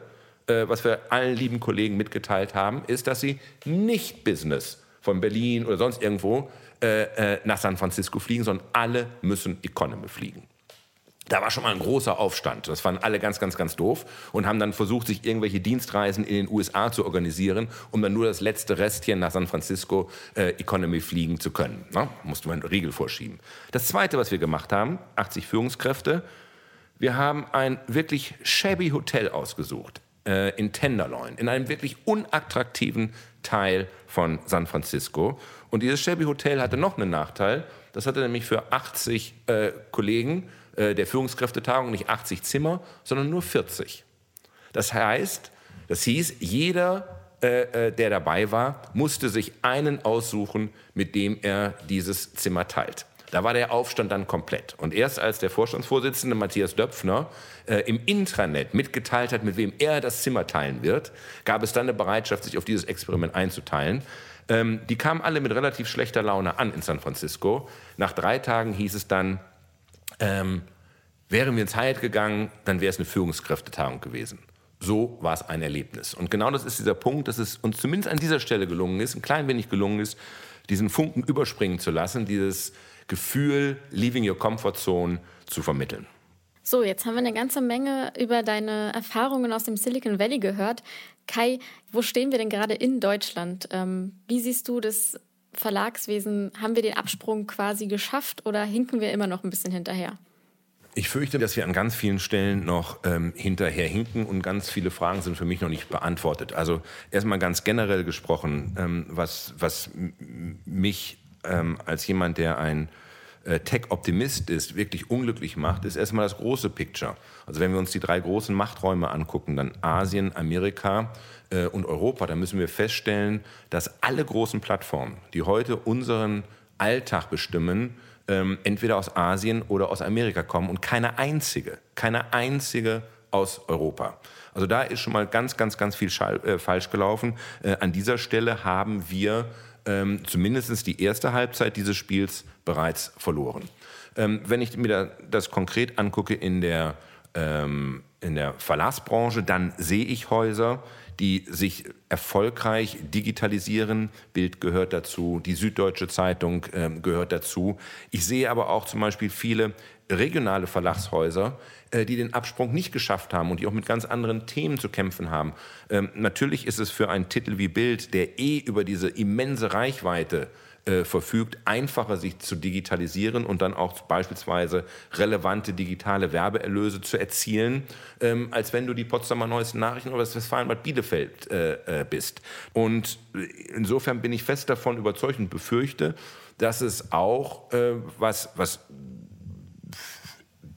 [SPEAKER 3] äh, was wir allen lieben Kollegen mitgeteilt haben, ist, dass sie nicht Business von Berlin oder sonst irgendwo äh, äh, nach San Francisco fliegen, sondern alle müssen Economy fliegen. Da war schon mal ein großer Aufstand. Das fanden alle ganz, ganz, ganz doof und haben dann versucht, sich irgendwelche Dienstreisen in den USA zu organisieren, um dann nur das letzte Restchen nach San Francisco äh, Economy fliegen zu können. Na, musste man einen Riegel vorschieben. Das Zweite, was wir gemacht haben, 80 Führungskräfte, wir haben ein wirklich shabby Hotel ausgesucht äh, in Tenderloin, in einem wirklich unattraktiven Teil von San Francisco. Und dieses Shelby Hotel hatte noch einen Nachteil. Das hatte nämlich für 80 äh, Kollegen äh, der Führungskräftetagung nicht 80 Zimmer, sondern nur 40. Das heißt, das hieß, jeder, äh, äh, der dabei war, musste sich einen aussuchen, mit dem er dieses Zimmer teilt. Da war der Aufstand dann komplett. Und erst als der Vorstandsvorsitzende Matthias Döpfner äh, im Intranet mitgeteilt hat, mit wem er das Zimmer teilen wird, gab es dann eine Bereitschaft, sich auf dieses Experiment einzuteilen. Ähm, die kamen alle mit relativ schlechter Laune an in San Francisco. Nach drei Tagen hieß es dann, ähm, wären wir ins Hyatt gegangen, dann wäre es eine Führungskräftetagung gewesen. So war es ein Erlebnis. Und genau das ist dieser Punkt, dass es uns zumindest an dieser Stelle gelungen ist, ein klein wenig gelungen ist, diesen Funken überspringen zu lassen, dieses Gefühl, leaving your comfort zone zu vermitteln.
[SPEAKER 2] So, jetzt haben wir eine ganze Menge über deine Erfahrungen aus dem Silicon Valley gehört. Kai, wo stehen wir denn gerade in Deutschland? Ähm, wie siehst du das Verlagswesen? Haben wir den Absprung quasi geschafft oder hinken wir immer noch ein bisschen hinterher?
[SPEAKER 3] Ich fürchte, dass wir an ganz vielen Stellen noch ähm, hinterherhinken und ganz viele Fragen sind für mich noch nicht beantwortet. Also erstmal ganz generell gesprochen, ähm, was, was mich ähm, als jemand, der ein Tech-Optimist ist, wirklich unglücklich macht, ist erstmal das große Picture. Also wenn wir uns die drei großen Machträume angucken, dann Asien, Amerika äh, und Europa, dann müssen wir feststellen, dass alle großen Plattformen, die heute unseren Alltag bestimmen, ähm, entweder aus Asien oder aus Amerika kommen und keine einzige, keine einzige aus Europa. Also da ist schon mal ganz, ganz, ganz viel äh, falsch gelaufen. Äh, an dieser Stelle haben wir ähm, zumindest die erste Halbzeit dieses Spiels bereits verloren. Ähm, wenn ich mir da, das konkret angucke in der, ähm, in der Verlassbranche, dann sehe ich Häuser, die sich erfolgreich digitalisieren. Bild gehört dazu, die Süddeutsche Zeitung äh, gehört dazu. Ich sehe aber auch zum Beispiel viele regionale Verlagshäuser, die den Absprung nicht geschafft haben und die auch mit ganz anderen Themen zu kämpfen haben. Ähm, natürlich ist es für einen Titel wie Bild, der eh über diese immense Reichweite äh, verfügt, einfacher sich zu digitalisieren und dann auch beispielsweise relevante digitale Werbeerlöse zu erzielen, ähm, als wenn du die Potsdamer Neuesten Nachrichten oder das Westfalenbad Bielefeld äh, äh, bist. Und insofern bin ich fest davon überzeugt und befürchte, dass es auch, äh, was, was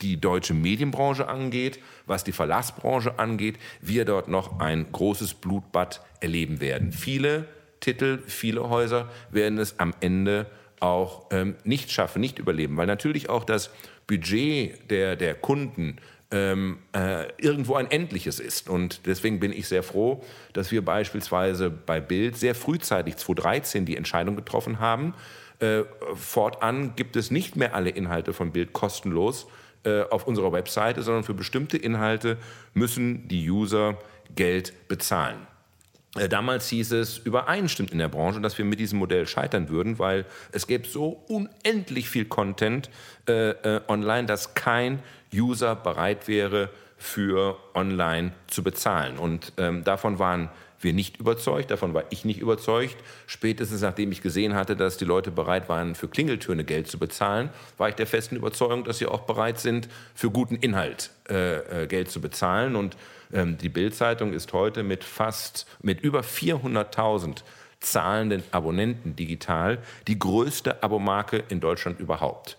[SPEAKER 3] die deutsche Medienbranche angeht, was die Verlassbranche angeht, wir dort noch ein großes Blutbad erleben werden. Viele Titel, viele Häuser werden es am Ende auch ähm, nicht schaffen, nicht überleben, weil natürlich auch das Budget der, der Kunden ähm, äh, irgendwo ein endliches ist. Und deswegen bin ich sehr froh, dass wir beispielsweise bei Bild sehr frühzeitig 2013 die Entscheidung getroffen haben. Äh, fortan gibt es nicht mehr alle Inhalte von Bild kostenlos äh, auf unserer Webseite, sondern für bestimmte Inhalte müssen die User Geld bezahlen. Äh, damals hieß es übereinstimmend in der Branche, dass wir mit diesem Modell scheitern würden, weil es gäbe so unendlich viel Content äh, äh, online, dass kein User bereit wäre, für online zu bezahlen. Und ähm, davon waren wir nicht überzeugt, davon war ich nicht überzeugt. Spätestens nachdem ich gesehen hatte, dass die Leute bereit waren, für Klingeltöne Geld zu bezahlen, war ich der festen Überzeugung, dass sie auch bereit sind, für guten Inhalt äh, äh Geld zu bezahlen. Und ähm, die Bild-Zeitung ist heute mit fast, mit über 400.000 zahlenden Abonnenten digital die größte Abomarke in Deutschland überhaupt.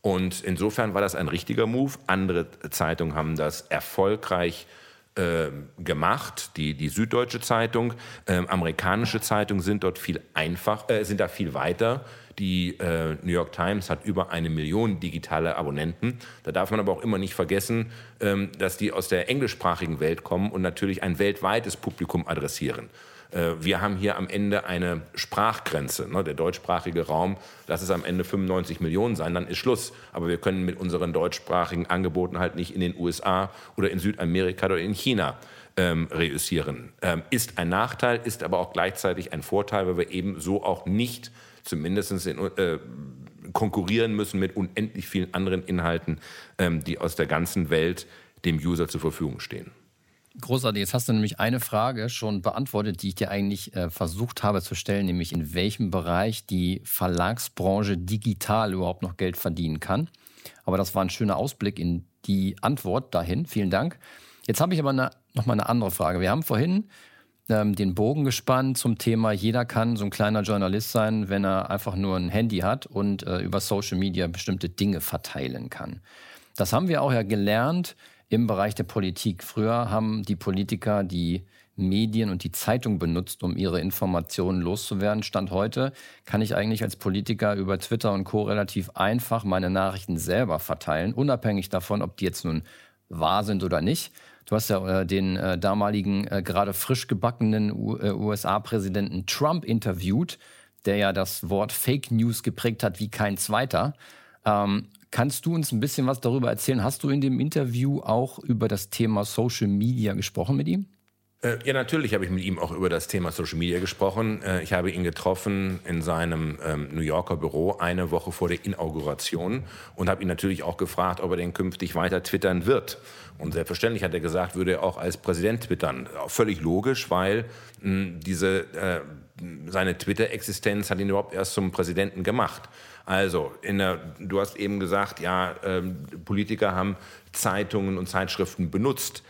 [SPEAKER 3] Und insofern war das ein richtiger Move. Andere Zeitungen haben das erfolgreich äh, gemacht, die, die Süddeutsche Zeitung. Ähm, amerikanische Zeitungen sind dort viel einfach, äh, sind da viel weiter. Die äh, New York Times hat über eine Million digitale Abonnenten. Da darf man aber auch immer nicht vergessen, ähm, dass die aus der englischsprachigen Welt kommen und natürlich ein weltweites Publikum adressieren. Äh, wir haben hier am Ende eine Sprachgrenze. Ne? Der deutschsprachige Raum, lass es am Ende 95 Millionen sein, dann ist Schluss. Aber wir können mit unseren deutschsprachigen Angeboten halt nicht in den USA oder in Südamerika oder in China ähm, reüssieren. Ähm, ist ein Nachteil, ist aber auch gleichzeitig ein Vorteil, weil wir eben so auch nicht zumindest in, äh, konkurrieren müssen mit unendlich vielen anderen Inhalten, ähm, die aus der ganzen Welt dem User zur Verfügung stehen.
[SPEAKER 4] Großartig. Jetzt hast du nämlich eine Frage schon beantwortet, die ich dir eigentlich äh, versucht habe zu stellen, nämlich in welchem Bereich die Verlagsbranche digital überhaupt noch Geld verdienen kann. Aber das war ein schöner Ausblick in die Antwort dahin. Vielen Dank. Jetzt habe ich aber eine, noch mal eine andere Frage. Wir haben vorhin ähm, den Bogen gespannt zum Thema, jeder kann so ein kleiner Journalist sein, wenn er einfach nur ein Handy hat und äh, über Social Media bestimmte Dinge verteilen kann. Das haben wir auch ja gelernt im Bereich der Politik. Früher haben die Politiker die Medien und die Zeitung benutzt, um ihre Informationen loszuwerden. Stand heute kann ich eigentlich als Politiker über Twitter und Co. relativ einfach meine Nachrichten selber verteilen, unabhängig davon, ob die jetzt nun wahr sind oder nicht. Du hast ja äh, den äh, damaligen, äh, gerade frisch gebackenen USA-Präsidenten äh, Trump interviewt, der ja das Wort Fake News geprägt hat wie kein zweiter. Ähm, kannst du uns ein bisschen was darüber erzählen? Hast du in dem Interview auch über das Thema Social Media gesprochen mit ihm?
[SPEAKER 3] Äh, ja, natürlich habe ich mit ihm auch über das Thema Social Media gesprochen. Äh, ich habe ihn getroffen in seinem ähm, New Yorker Büro eine Woche vor der Inauguration und habe ihn natürlich auch gefragt, ob er denn künftig weiter twittern wird. Und selbstverständlich hat er gesagt, würde er auch als Präsident twittern. Völlig logisch, weil diese, äh, seine Twitter-Existenz hat ihn überhaupt erst zum Präsidenten gemacht. Also, der, du hast eben gesagt, ja, ähm, Politiker haben Zeitungen und Zeitschriften benutzt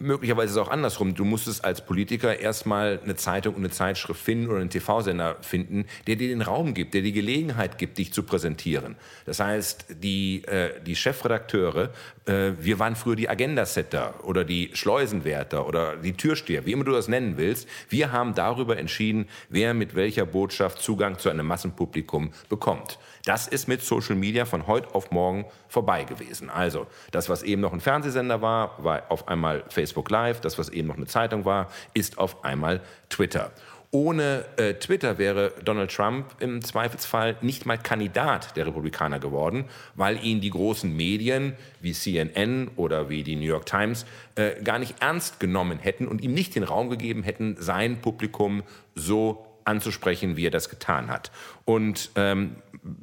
[SPEAKER 3] möglicherweise ist es auch andersrum. Du musstest als Politiker erstmal eine Zeitung und eine Zeitschrift finden oder einen TV-Sender finden, der dir den Raum gibt, der die Gelegenheit gibt, dich zu präsentieren. Das heißt, die, äh, die Chefredakteure, äh, wir waren früher die Agenda-Setter oder die Schleusenwärter oder die Türsteher, wie immer du das nennen willst. Wir haben darüber entschieden, wer mit welcher Botschaft Zugang zu einem Massenpublikum bekommt. Das ist mit Social Media von heute auf morgen vorbei gewesen. Also, das, was eben noch ein Fernsehsender war, war auf einmal Facebook Live. Das, was eben noch eine Zeitung war, ist auf einmal Twitter. Ohne äh, Twitter wäre Donald Trump im Zweifelsfall nicht mal Kandidat der Republikaner geworden, weil ihn die großen Medien wie CNN oder wie die New York Times äh, gar nicht ernst genommen hätten und ihm nicht den Raum gegeben hätten, sein Publikum so anzusprechen, wie er das getan hat. Und ähm,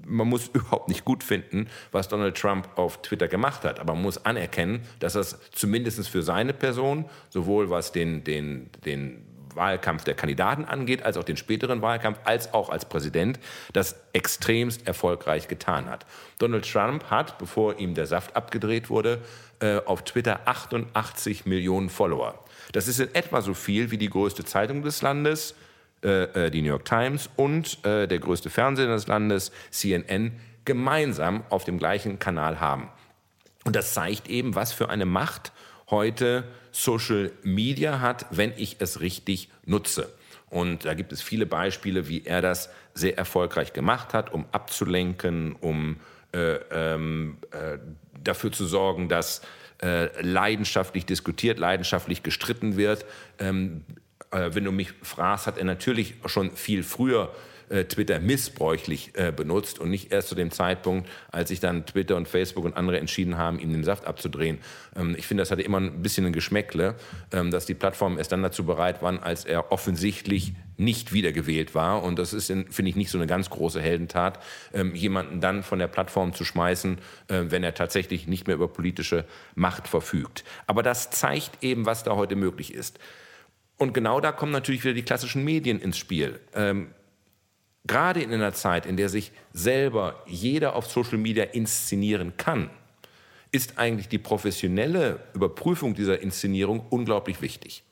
[SPEAKER 3] man muss überhaupt nicht gut finden, was Donald Trump auf Twitter gemacht hat, aber man muss anerkennen, dass das zumindest für seine Person, sowohl was den, den, den Wahlkampf der Kandidaten angeht, als auch den späteren Wahlkampf, als auch als Präsident, das extremst erfolgreich getan hat. Donald Trump hat, bevor ihm der Saft abgedreht wurde, äh, auf Twitter 88 Millionen Follower. Das ist in etwa so viel wie die größte Zeitung des Landes, äh, äh, die New York Times und äh, der größte Fernseher des Landes, CNN, gemeinsam auf dem gleichen Kanal haben. Und das zeigt eben, was für eine Macht heute Social Media hat, wenn ich es richtig nutze. Und da gibt es viele Beispiele, wie er das sehr erfolgreich gemacht hat, um abzulenken, um äh, ähm, äh, dafür zu sorgen, dass äh, leidenschaftlich diskutiert, leidenschaftlich gestritten wird. Ähm, äh, wenn du mich fragst, hat er natürlich schon viel früher äh, Twitter missbräuchlich äh, benutzt und nicht erst zu dem Zeitpunkt, als sich dann Twitter und Facebook und andere entschieden haben, ihm den Saft abzudrehen. Ähm, ich finde, das hatte immer ein bisschen ein Geschmäckle, ähm, dass die Plattformen erst dann dazu bereit waren, als er offensichtlich nicht wiedergewählt war. Und das ist, finde ich, nicht so eine ganz große Heldentat, ähm, jemanden dann von der Plattform zu schmeißen, äh, wenn er tatsächlich nicht mehr über politische Macht verfügt. Aber das zeigt eben, was da heute möglich ist. Und genau da kommen natürlich wieder die klassischen Medien ins Spiel. Ähm, gerade in einer Zeit, in der sich selber jeder auf Social Media inszenieren kann, ist eigentlich die professionelle Überprüfung dieser Inszenierung unglaublich wichtig.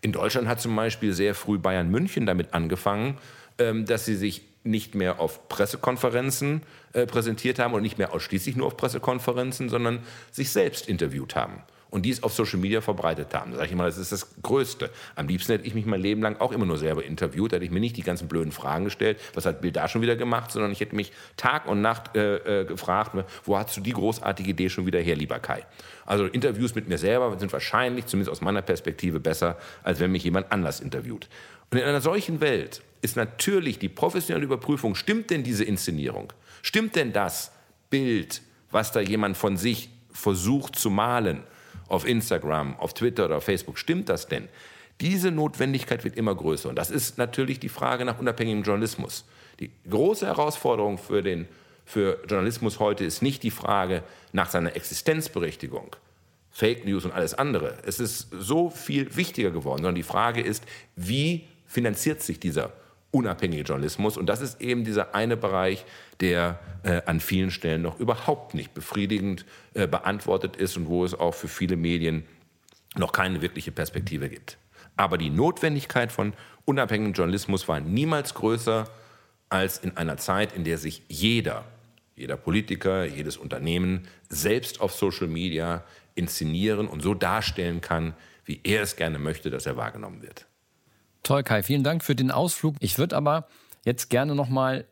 [SPEAKER 3] In Deutschland hat zum Beispiel sehr früh Bayern München damit angefangen, ähm, dass sie sich nicht mehr auf Pressekonferenzen äh, präsentiert haben und nicht mehr ausschließlich nur auf Pressekonferenzen, sondern sich selbst interviewt haben und dies auf Social Media verbreitet haben. Da ich immer, das ist das Größte. Am liebsten hätte ich mich mein Leben lang auch immer nur selber interviewt, da hätte ich mir nicht die ganzen blöden Fragen gestellt, was hat Bill da schon wieder gemacht, sondern ich hätte mich Tag und Nacht äh, äh, gefragt, wo hast du die großartige Idee schon wieder her, lieber Kai? Also Interviews mit mir selber sind wahrscheinlich, zumindest aus meiner Perspektive, besser, als wenn mich jemand anders interviewt. Und in einer solchen Welt ist natürlich die professionelle Überprüfung, stimmt denn diese Inszenierung? Stimmt denn das Bild, was da jemand von sich versucht zu malen? Auf Instagram, auf Twitter oder auf Facebook. Stimmt das denn? Diese Notwendigkeit wird immer größer. Und das ist natürlich die Frage nach unabhängigem Journalismus. Die große Herausforderung für, den, für Journalismus heute ist nicht die Frage nach seiner Existenzberechtigung, Fake News und alles andere. Es ist so viel wichtiger geworden, sondern die Frage ist, wie finanziert sich dieser unabhängige Journalismus. Und das ist eben dieser eine Bereich, der äh, an vielen Stellen noch überhaupt nicht befriedigend äh, beantwortet ist und wo es auch für viele Medien noch keine wirkliche Perspektive gibt. Aber die Notwendigkeit von unabhängigem Journalismus war niemals größer als in einer Zeit, in der sich jeder, jeder Politiker, jedes Unternehmen selbst auf Social Media inszenieren und so darstellen kann, wie er es gerne möchte, dass er wahrgenommen wird.
[SPEAKER 4] Toll, Kai, vielen Dank für den Ausflug. Ich würde aber jetzt gerne nochmal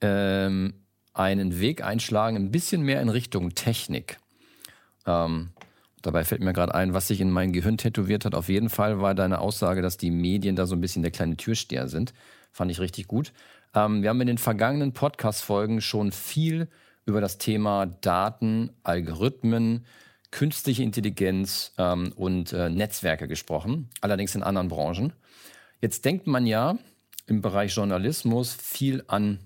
[SPEAKER 4] ähm, einen Weg einschlagen, ein bisschen mehr in Richtung Technik. Ähm, dabei fällt mir gerade ein, was sich in mein Gehirn tätowiert hat. Auf jeden Fall war deine Aussage, dass die Medien da so ein bisschen der kleine Türsteher sind. Fand ich richtig gut. Ähm, wir haben in den vergangenen Podcast-Folgen schon viel über das Thema Daten, Algorithmen, künstliche Intelligenz ähm, und äh, Netzwerke gesprochen, allerdings in anderen Branchen. Jetzt denkt man ja im Bereich Journalismus viel an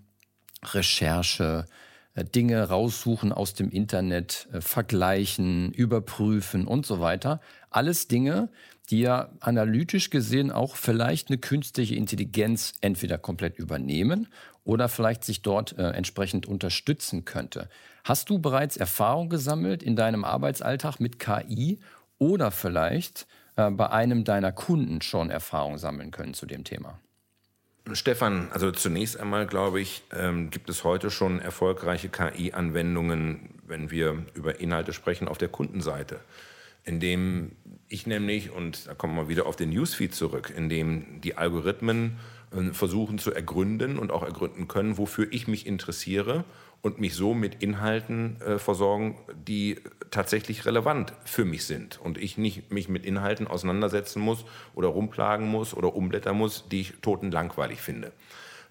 [SPEAKER 4] Recherche, äh, Dinge raussuchen aus dem Internet, äh, vergleichen, überprüfen und so weiter. Alles Dinge, die ja analytisch gesehen auch vielleicht eine künstliche Intelligenz entweder komplett übernehmen oder vielleicht sich dort äh, entsprechend unterstützen könnte. Hast du bereits Erfahrung gesammelt in deinem Arbeitsalltag mit KI oder vielleicht äh, bei einem deiner Kunden schon Erfahrung sammeln können zu dem Thema?
[SPEAKER 3] Stefan, also zunächst einmal glaube ich, ähm, gibt es heute schon erfolgreiche KI-Anwendungen, wenn wir über Inhalte sprechen, auf der Kundenseite. Indem ich nämlich, und da kommen wir wieder auf den Newsfeed zurück, indem die Algorithmen äh, versuchen zu ergründen und auch ergründen können, wofür ich mich interessiere und mich so mit Inhalten äh, versorgen, die tatsächlich relevant für mich sind und ich nicht mich mit Inhalten auseinandersetzen muss oder rumplagen muss oder umblättern muss, die ich totenlangweilig finde.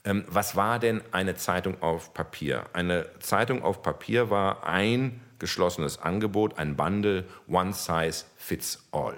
[SPEAKER 3] Ähm, was war denn eine Zeitung auf Papier? Eine Zeitung auf Papier war ein geschlossenes Angebot, ein Bundle, one size fits all.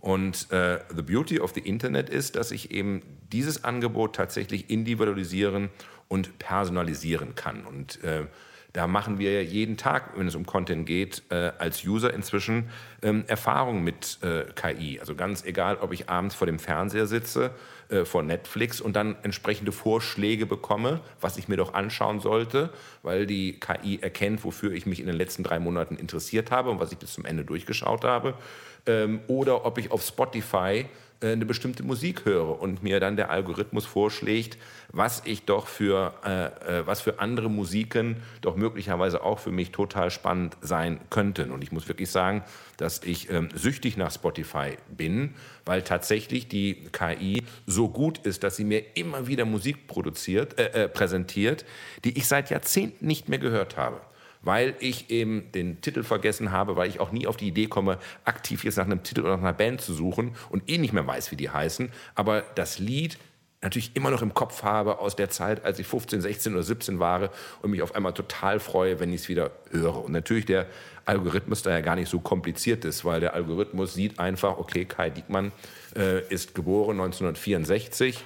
[SPEAKER 3] Und äh, the beauty of the Internet ist, dass ich eben dieses Angebot tatsächlich individualisieren und personalisieren kann. Und äh, da machen wir jeden Tag, wenn es um Content geht, äh, als User inzwischen ähm, Erfahrungen mit äh, KI. Also ganz egal, ob ich abends vor dem Fernseher sitze, äh, vor Netflix und dann entsprechende Vorschläge bekomme, was ich mir doch anschauen sollte, weil die KI erkennt, wofür ich mich in den letzten drei Monaten interessiert habe und was ich bis zum Ende durchgeschaut habe. Ähm, oder ob ich auf Spotify eine bestimmte Musik höre und mir dann der Algorithmus vorschlägt, was ich doch für, äh, äh, was für andere Musiken doch möglicherweise auch für mich total spannend sein könnten. Und ich muss wirklich sagen, dass ich ähm, süchtig nach Spotify bin, weil tatsächlich die KI so gut ist, dass sie mir immer wieder Musik produziert, äh, äh präsentiert, die ich seit Jahrzehnten nicht mehr gehört habe weil ich eben den Titel vergessen habe, weil ich auch nie auf die Idee komme, aktiv jetzt nach einem Titel oder nach einer Band zu suchen und eh nicht mehr weiß, wie die heißen. Aber das Lied natürlich immer noch im Kopf habe aus der Zeit, als ich 15, 16 oder 17 war und mich auf einmal total freue, wenn ich es wieder höre. Und natürlich der Algorithmus da ja gar nicht so kompliziert ist, weil der Algorithmus sieht einfach, okay, Kai Diekmann äh, ist geboren 1964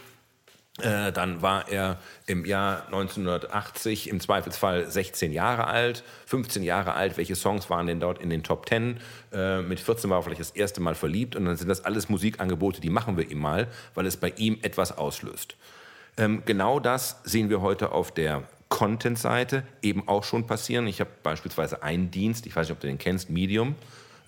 [SPEAKER 3] äh, dann war er im Jahr 1980 im Zweifelsfall 16 Jahre alt, 15 Jahre alt. Welche Songs waren denn dort in den Top 10? Äh, mit 14 war er vielleicht das erste Mal verliebt und dann sind das alles Musikangebote, die machen wir ihm mal, weil es bei ihm etwas auslöst. Ähm, genau das sehen wir heute auf der Content-Seite eben auch schon passieren. Ich habe beispielsweise einen Dienst, ich weiß nicht, ob du den kennst, Medium,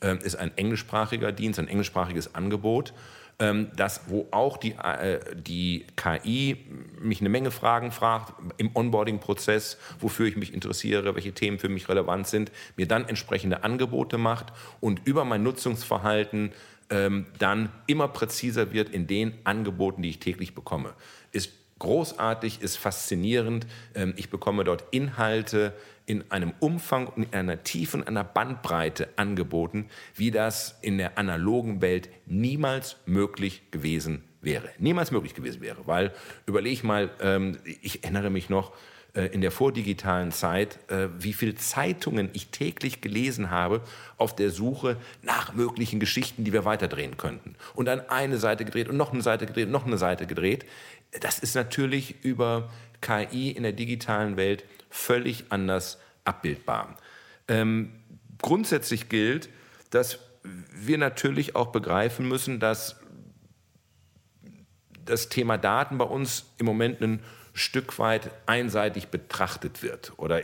[SPEAKER 3] äh, ist ein englischsprachiger Dienst, ein englischsprachiges Angebot ähm, das, wo auch die, äh, die KI mich eine Menge Fragen fragt im Onboarding-Prozess, wofür ich mich interessiere, welche Themen für mich relevant sind, mir dann entsprechende Angebote macht und über mein Nutzungsverhalten ähm, dann immer präziser wird in den Angeboten, die ich täglich bekomme. Ist großartig, ist faszinierend. Ähm, ich bekomme dort Inhalte, in einem Umfang und in einer Tiefe und einer Bandbreite angeboten, wie das in der analogen Welt niemals möglich gewesen wäre. Niemals möglich gewesen wäre, weil, überlege mal, ähm, ich erinnere mich noch, äh, in der vordigitalen Zeit, äh, wie viele Zeitungen ich täglich gelesen habe auf der Suche nach möglichen Geschichten, die wir weiterdrehen könnten. Und dann eine Seite gedreht und noch eine Seite gedreht und noch eine Seite gedreht. Das ist natürlich über KI in der digitalen Welt völlig anders abbildbar. Ähm, grundsätzlich gilt, dass wir natürlich auch begreifen müssen, dass das Thema Daten bei uns im Moment ein Stück weit einseitig betrachtet wird. Oder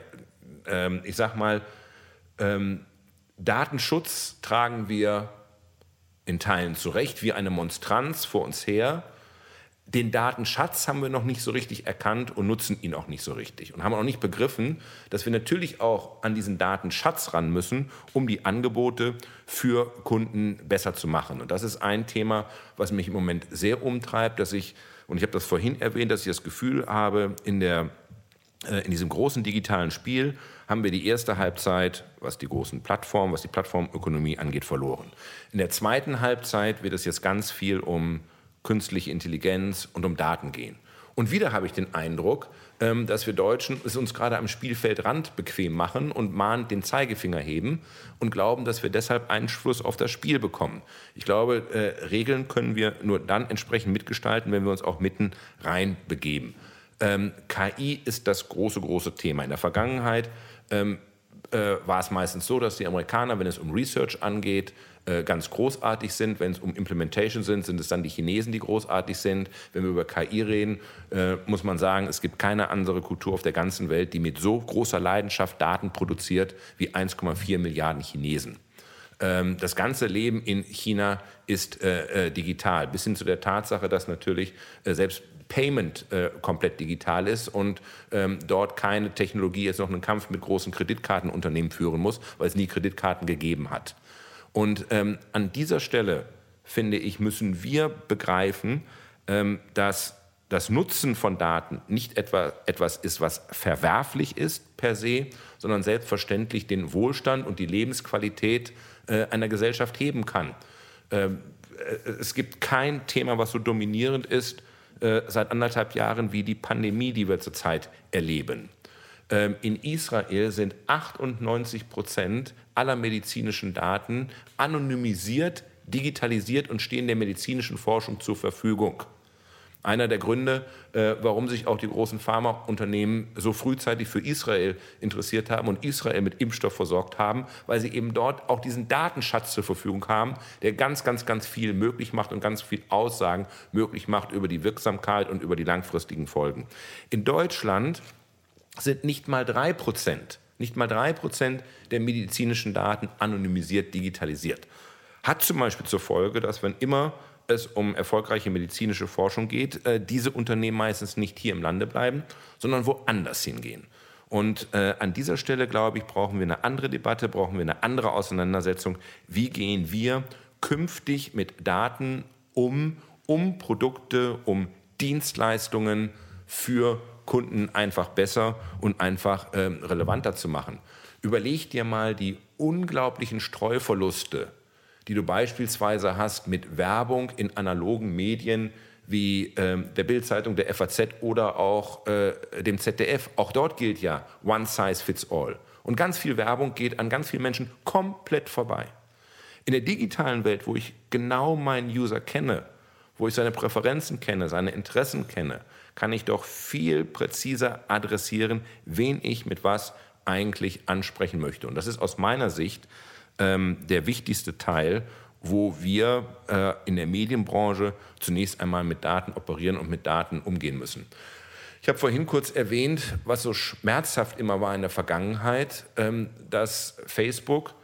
[SPEAKER 3] ähm, ich sage mal, ähm, Datenschutz tragen wir in Teilen zu Recht wie eine Monstranz vor uns her. Den Datenschatz haben wir noch nicht so richtig erkannt und nutzen ihn auch nicht so richtig. Und haben auch nicht begriffen, dass wir natürlich auch an diesen Datenschatz ran müssen, um die Angebote für Kunden besser zu machen. Und das ist ein Thema, was mich im Moment sehr umtreibt, dass ich, und ich habe das vorhin erwähnt, dass ich das Gefühl habe, in der äh, in diesem großen digitalen Spiel haben wir die erste Halbzeit, was die großen Plattformen, was die Plattformökonomie angeht, verloren. In der zweiten Halbzeit wird es jetzt ganz viel um künstliche Intelligenz und um Daten gehen. Und wieder habe ich den Eindruck, ähm, dass wir Deutschen es uns gerade am Spielfeldrand bequem machen und mahnend den Zeigefinger heben und glauben, dass wir deshalb Einfluss auf das Spiel bekommen. Ich glaube, äh, Regeln können wir nur dann entsprechend mitgestalten, wenn wir uns auch mitten rein begeben. Ähm, KI ist das große, große Thema. In der Vergangenheit ähm, äh, war es meistens so, dass die Amerikaner, wenn es um Research angeht, äh, ganz großartig sind. Wenn es um Implementation sind, sind es dann die Chinesen, die großartig sind. Wenn wir über KI reden, äh, muss man sagen, es gibt keine andere Kultur auf der ganzen Welt, die mit so großer Leidenschaft Daten produziert wie 1,4 Milliarden Chinesen ähm, das ganze Leben in China ist äh, äh, digital, bis hin zu der Tatsache, dass natürlich äh, selbst Payment äh, komplett digital ist und ähm, dort keine Technologie jetzt noch einen Kampf mit großen Kreditkartenunternehmen führen muss, weil es nie Kreditkarten gegeben hat. Und ähm, an dieser Stelle, finde ich, müssen wir begreifen, ähm, dass das Nutzen von Daten nicht etwa etwas ist, was verwerflich ist per se, sondern selbstverständlich den Wohlstand und die Lebensqualität äh, einer Gesellschaft heben kann. Ähm, äh, es gibt kein Thema, was so dominierend ist äh, seit anderthalb Jahren wie die Pandemie, die wir zurzeit erleben. Ähm, in Israel sind 98 Prozent aller medizinischen Daten anonymisiert, digitalisiert und stehen der medizinischen Forschung zur Verfügung. Einer der Gründe, äh, warum sich auch die großen Pharmaunternehmen so frühzeitig für Israel interessiert haben und Israel mit Impfstoff versorgt haben, weil sie eben dort auch diesen Datenschatz zur Verfügung haben, der ganz, ganz, ganz viel möglich macht und ganz viel Aussagen möglich macht über die Wirksamkeit und über die langfristigen Folgen. In Deutschland sind nicht mal drei Prozent, nicht mal drei Prozent der medizinischen Daten anonymisiert digitalisiert. Hat zum Beispiel zur Folge, dass wenn immer es um erfolgreiche medizinische Forschung geht, äh, diese Unternehmen meistens nicht hier im Lande bleiben, sondern woanders hingehen. Und äh, an dieser Stelle, glaube ich, brauchen wir eine andere Debatte, brauchen wir eine andere Auseinandersetzung. Wie gehen wir künftig mit Daten um, um Produkte, um Dienstleistungen für Kunden einfach besser und einfach äh, relevanter zu machen? Überleg dir mal die unglaublichen Streuverluste, die du beispielsweise hast mit Werbung in analogen Medien wie ähm, der Bildzeitung, der FAZ oder auch äh, dem ZDF. Auch dort gilt ja One Size Fits All. Und ganz viel Werbung geht an ganz vielen Menschen komplett vorbei. In der digitalen Welt, wo ich genau meinen User kenne, wo ich seine Präferenzen kenne, seine Interessen kenne, kann ich doch viel präziser adressieren, wen ich mit was eigentlich ansprechen möchte. Und das ist aus meiner Sicht ähm, der wichtigste Teil, wo wir äh, in der Medienbranche zunächst einmal mit Daten operieren und mit Daten umgehen müssen. Ich habe vorhin kurz erwähnt, was so schmerzhaft immer war in der Vergangenheit, ähm, dass Facebook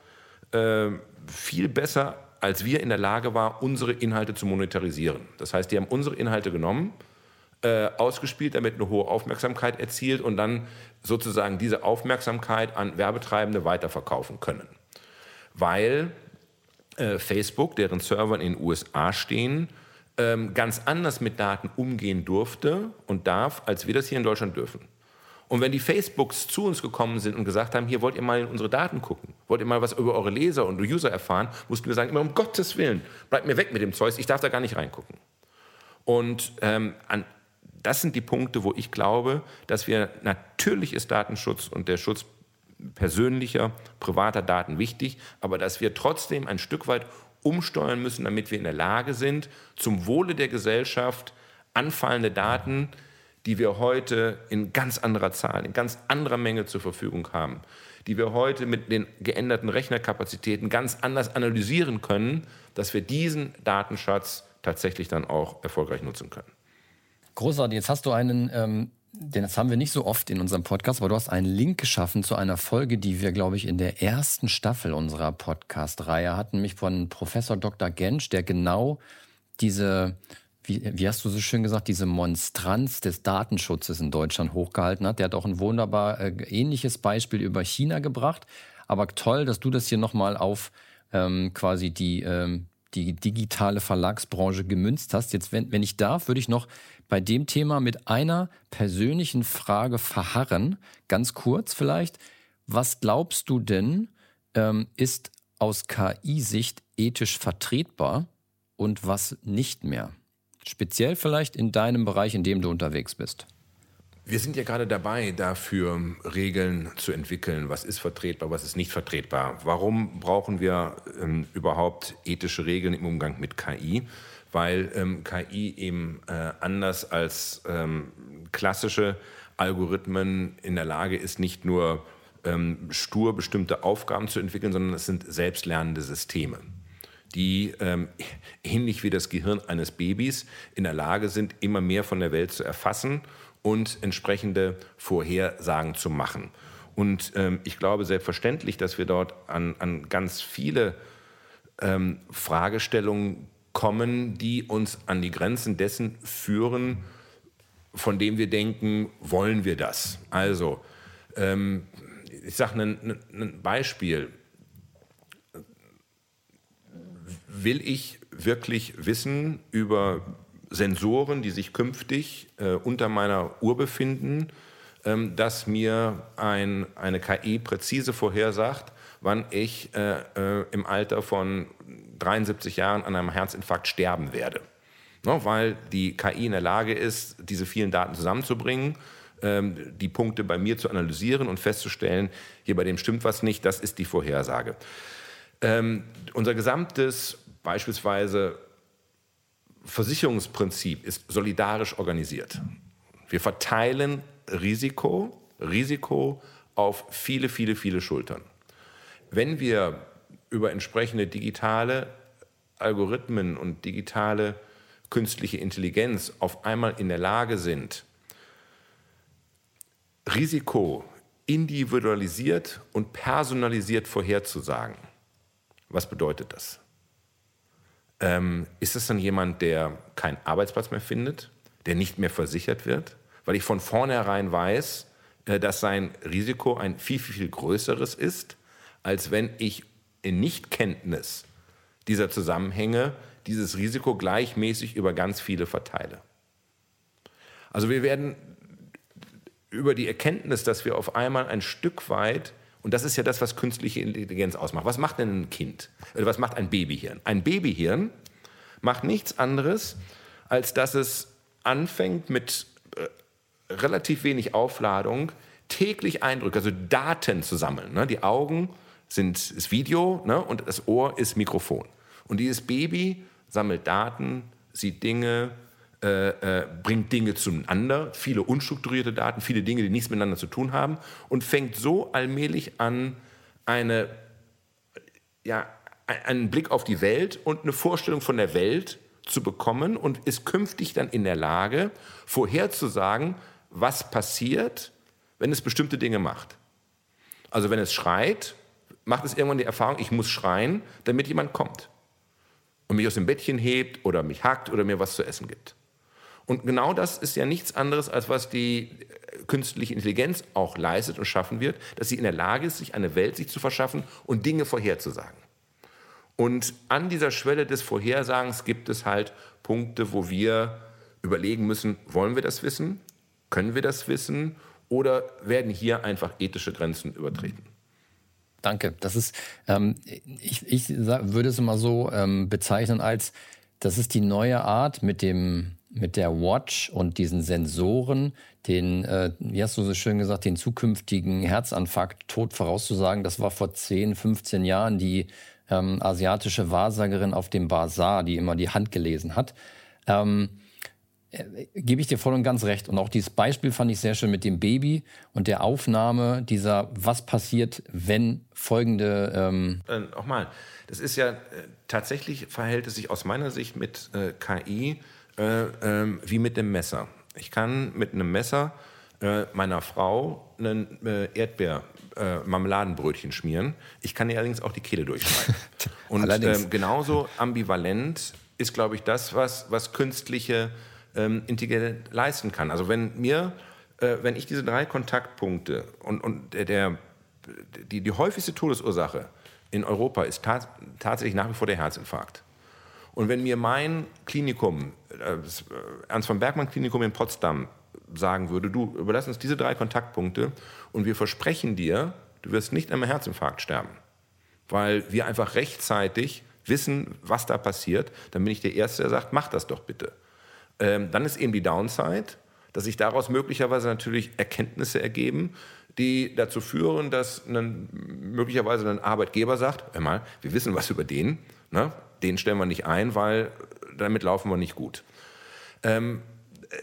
[SPEAKER 3] äh, viel besser als wir in der Lage war, unsere Inhalte zu monetarisieren. Das heißt, die haben unsere Inhalte genommen, äh, ausgespielt, damit eine hohe Aufmerksamkeit erzielt und dann sozusagen diese Aufmerksamkeit an Werbetreibende weiterverkaufen können weil äh, Facebook, deren Server in den USA stehen, ähm, ganz anders mit Daten umgehen durfte und darf, als wir das hier in Deutschland dürfen. Und wenn die Facebooks zu uns gekommen sind und gesagt haben, hier wollt ihr mal in unsere Daten gucken, wollt ihr mal was über eure Leser und User erfahren, mussten wir sagen, immer um Gottes Willen, bleibt mir weg mit dem Zeug, ich darf da gar nicht reingucken. Und ähm, an, das sind die Punkte, wo ich glaube, dass wir natürlich ist Datenschutz und der Schutz persönlicher, privater Daten wichtig, aber dass wir trotzdem ein Stück weit umsteuern müssen, damit wir in der Lage sind, zum Wohle der Gesellschaft anfallende Daten, die wir heute in ganz anderer Zahl, in ganz anderer Menge zur Verfügung haben, die wir heute mit den geänderten Rechnerkapazitäten ganz anders analysieren können, dass wir diesen Datenschatz tatsächlich dann auch erfolgreich nutzen können.
[SPEAKER 4] Großartig. Jetzt hast du einen ähm, denn das haben wir nicht so oft in unserem Podcast, aber du hast einen Link geschaffen zu einer Folge, die wir, glaube ich, in der ersten Staffel unserer Podcast-Reihe hatten, mich von Professor Dr. Gensch, der genau diese, wie, wie hast du so schön gesagt, diese Monstranz des Datenschutzes in Deutschland hochgehalten hat. Der hat auch ein wunderbar äh, ähnliches Beispiel über China gebracht. Aber toll, dass du das hier nochmal auf ähm, quasi die, ähm, die digitale Verlagsbranche gemünzt hast. Jetzt, wenn, wenn ich darf, würde ich noch bei dem Thema mit einer persönlichen Frage verharren. Ganz kurz vielleicht. Was glaubst du denn, ähm, ist aus KI-Sicht ethisch vertretbar und was nicht mehr? Speziell vielleicht in deinem Bereich, in dem du unterwegs bist.
[SPEAKER 3] Wir sind ja gerade dabei, dafür Regeln zu entwickeln. Was ist vertretbar, was ist nicht vertretbar? Warum brauchen wir ähm, überhaupt ethische Regeln im Umgang mit KI? Weil ähm, KI eben äh, anders als ähm, klassische Algorithmen in der Lage ist, nicht nur ähm, stur bestimmte Aufgaben zu entwickeln, sondern es sind selbstlernende Systeme die ähm, ähnlich wie das Gehirn eines Babys in der Lage sind, immer mehr von der Welt zu erfassen und entsprechende Vorhersagen zu machen. Und ähm, ich glaube selbstverständlich, dass wir dort an, an ganz viele ähm, Fragestellungen kommen, die uns an die Grenzen dessen führen, von dem wir denken, wollen wir das? Also, ähm, ich sage ein, Beispiel. Will ich wirklich wissen über Sensoren, die sich künftig äh, unter meiner Uhr befinden, ähm, dass mir ein, eine KI präzise vorhersagt, wann ich äh, äh, im Alter von 73 Jahren an einem Herzinfarkt sterben werde. No, weil die KI in der Lage ist, diese vielen Daten zusammenzubringen, ähm, die Punkte bei mir zu analysieren und festzustellen, hier bei dem stimmt was nicht, das ist die Vorhersage. Ähm, unser gesamtes beispielsweise Versicherungsprinzip ist solidarisch organisiert. Wir verteilen Risiko, Risiko auf viele, viele, viele Schultern. Wenn wir über entsprechende digitale Algorithmen und digitale künstliche Intelligenz auf einmal in der Lage sind, Risiko individualisiert und personalisiert vorherzusagen, was bedeutet das? Ähm, ist es dann jemand, der keinen Arbeitsplatz mehr findet, der nicht mehr versichert wird, weil ich von vornherein weiß, äh, dass sein Risiko ein viel, viel, viel größeres ist, als wenn ich in Nichtkenntnis dieser Zusammenhänge dieses Risiko gleichmäßig über ganz viele verteile. Also wir werden über die Erkenntnis, dass wir auf einmal ein Stück weit und das ist ja das, was künstliche Intelligenz ausmacht. Was macht denn ein Kind? Oder was macht ein Babyhirn? Ein Babyhirn macht nichts anderes, als dass es anfängt mit äh, relativ wenig Aufladung täglich Eindrücke, also Daten zu sammeln. Ne? Die Augen sind ist Video ne? und das Ohr ist Mikrofon. Und dieses Baby sammelt Daten, sieht Dinge, äh, äh, bringt Dinge zueinander, viele unstrukturierte Daten, viele Dinge, die nichts miteinander zu tun haben und fängt so allmählich an, eine, ja, einen Blick auf die Welt und eine Vorstellung von der Welt zu bekommen und ist künftig dann in der Lage, vorherzusagen, was passiert, wenn es bestimmte Dinge macht. Also wenn es schreit, macht es irgendwann die Erfahrung, ich muss schreien, damit jemand kommt und mich aus dem Bettchen hebt oder mich hackt oder mir was zu essen gibt. Und genau das ist ja nichts anderes, als was die äh, künstliche Intelligenz auch leistet und schaffen wird, dass sie in der Lage ist, sich eine Welt sich zu verschaffen und Dinge vorherzusagen. Und an dieser Schwelle des Vorhersagens gibt es halt Punkte, wo wir überlegen müssen, wollen wir das wissen? Können wir das wissen? Oder werden hier einfach ethische Grenzen übertreten?
[SPEAKER 4] Danke. Das ist, ähm, ich, ich würde es immer so ähm, bezeichnen als, das ist die neue Art, mit dem mit der Watch und diesen Sensoren den, äh, wie hast du so schön gesagt, den zukünftigen Herzanfakt tot vorauszusagen, das war vor 10, 15 Jahren die ähm, asiatische Wahrsagerin auf dem Bazar, die immer die Hand gelesen hat. Ähm, äh, gebe ich dir voll und ganz recht. Und auch dieses Beispiel fand ich sehr schön mit dem Baby und der Aufnahme dieser, was passiert, wenn folgende. Ähm
[SPEAKER 3] äh, Nochmal, das ist ja äh, tatsächlich verhält es sich aus meiner Sicht mit äh, KI äh, ähm, wie mit dem Messer. Ich kann mit einem Messer äh, meiner Frau ein äh, Erdbeer-Marmeladenbrötchen äh, schmieren. Ich kann ihr allerdings auch die Kehle durchschneiden. Und ähm, genauso ambivalent ist, glaube ich, das, was, was künstliche ähm, Intelligenz leisten kann. Also wenn mir, äh, wenn ich diese drei Kontaktpunkte und, und der, der die, die häufigste Todesursache in Europa ist ta tatsächlich nach wie vor der Herzinfarkt. Und wenn mir mein Klinikum, das äh, Ernst von Bergmann Klinikum in Potsdam, sagen würde, du überlass uns diese drei Kontaktpunkte und wir versprechen dir, du wirst nicht an einem Herzinfarkt sterben, weil wir einfach rechtzeitig wissen, was da passiert, dann bin ich der Erste, der sagt, mach das doch bitte. Ähm, dann ist eben die Downside, dass sich daraus möglicherweise natürlich Erkenntnisse ergeben, die dazu führen, dass ein, möglicherweise ein Arbeitgeber sagt, hör mal, wir wissen was über den, ne? den stellen wir nicht ein, weil damit laufen wir nicht gut. Ähm,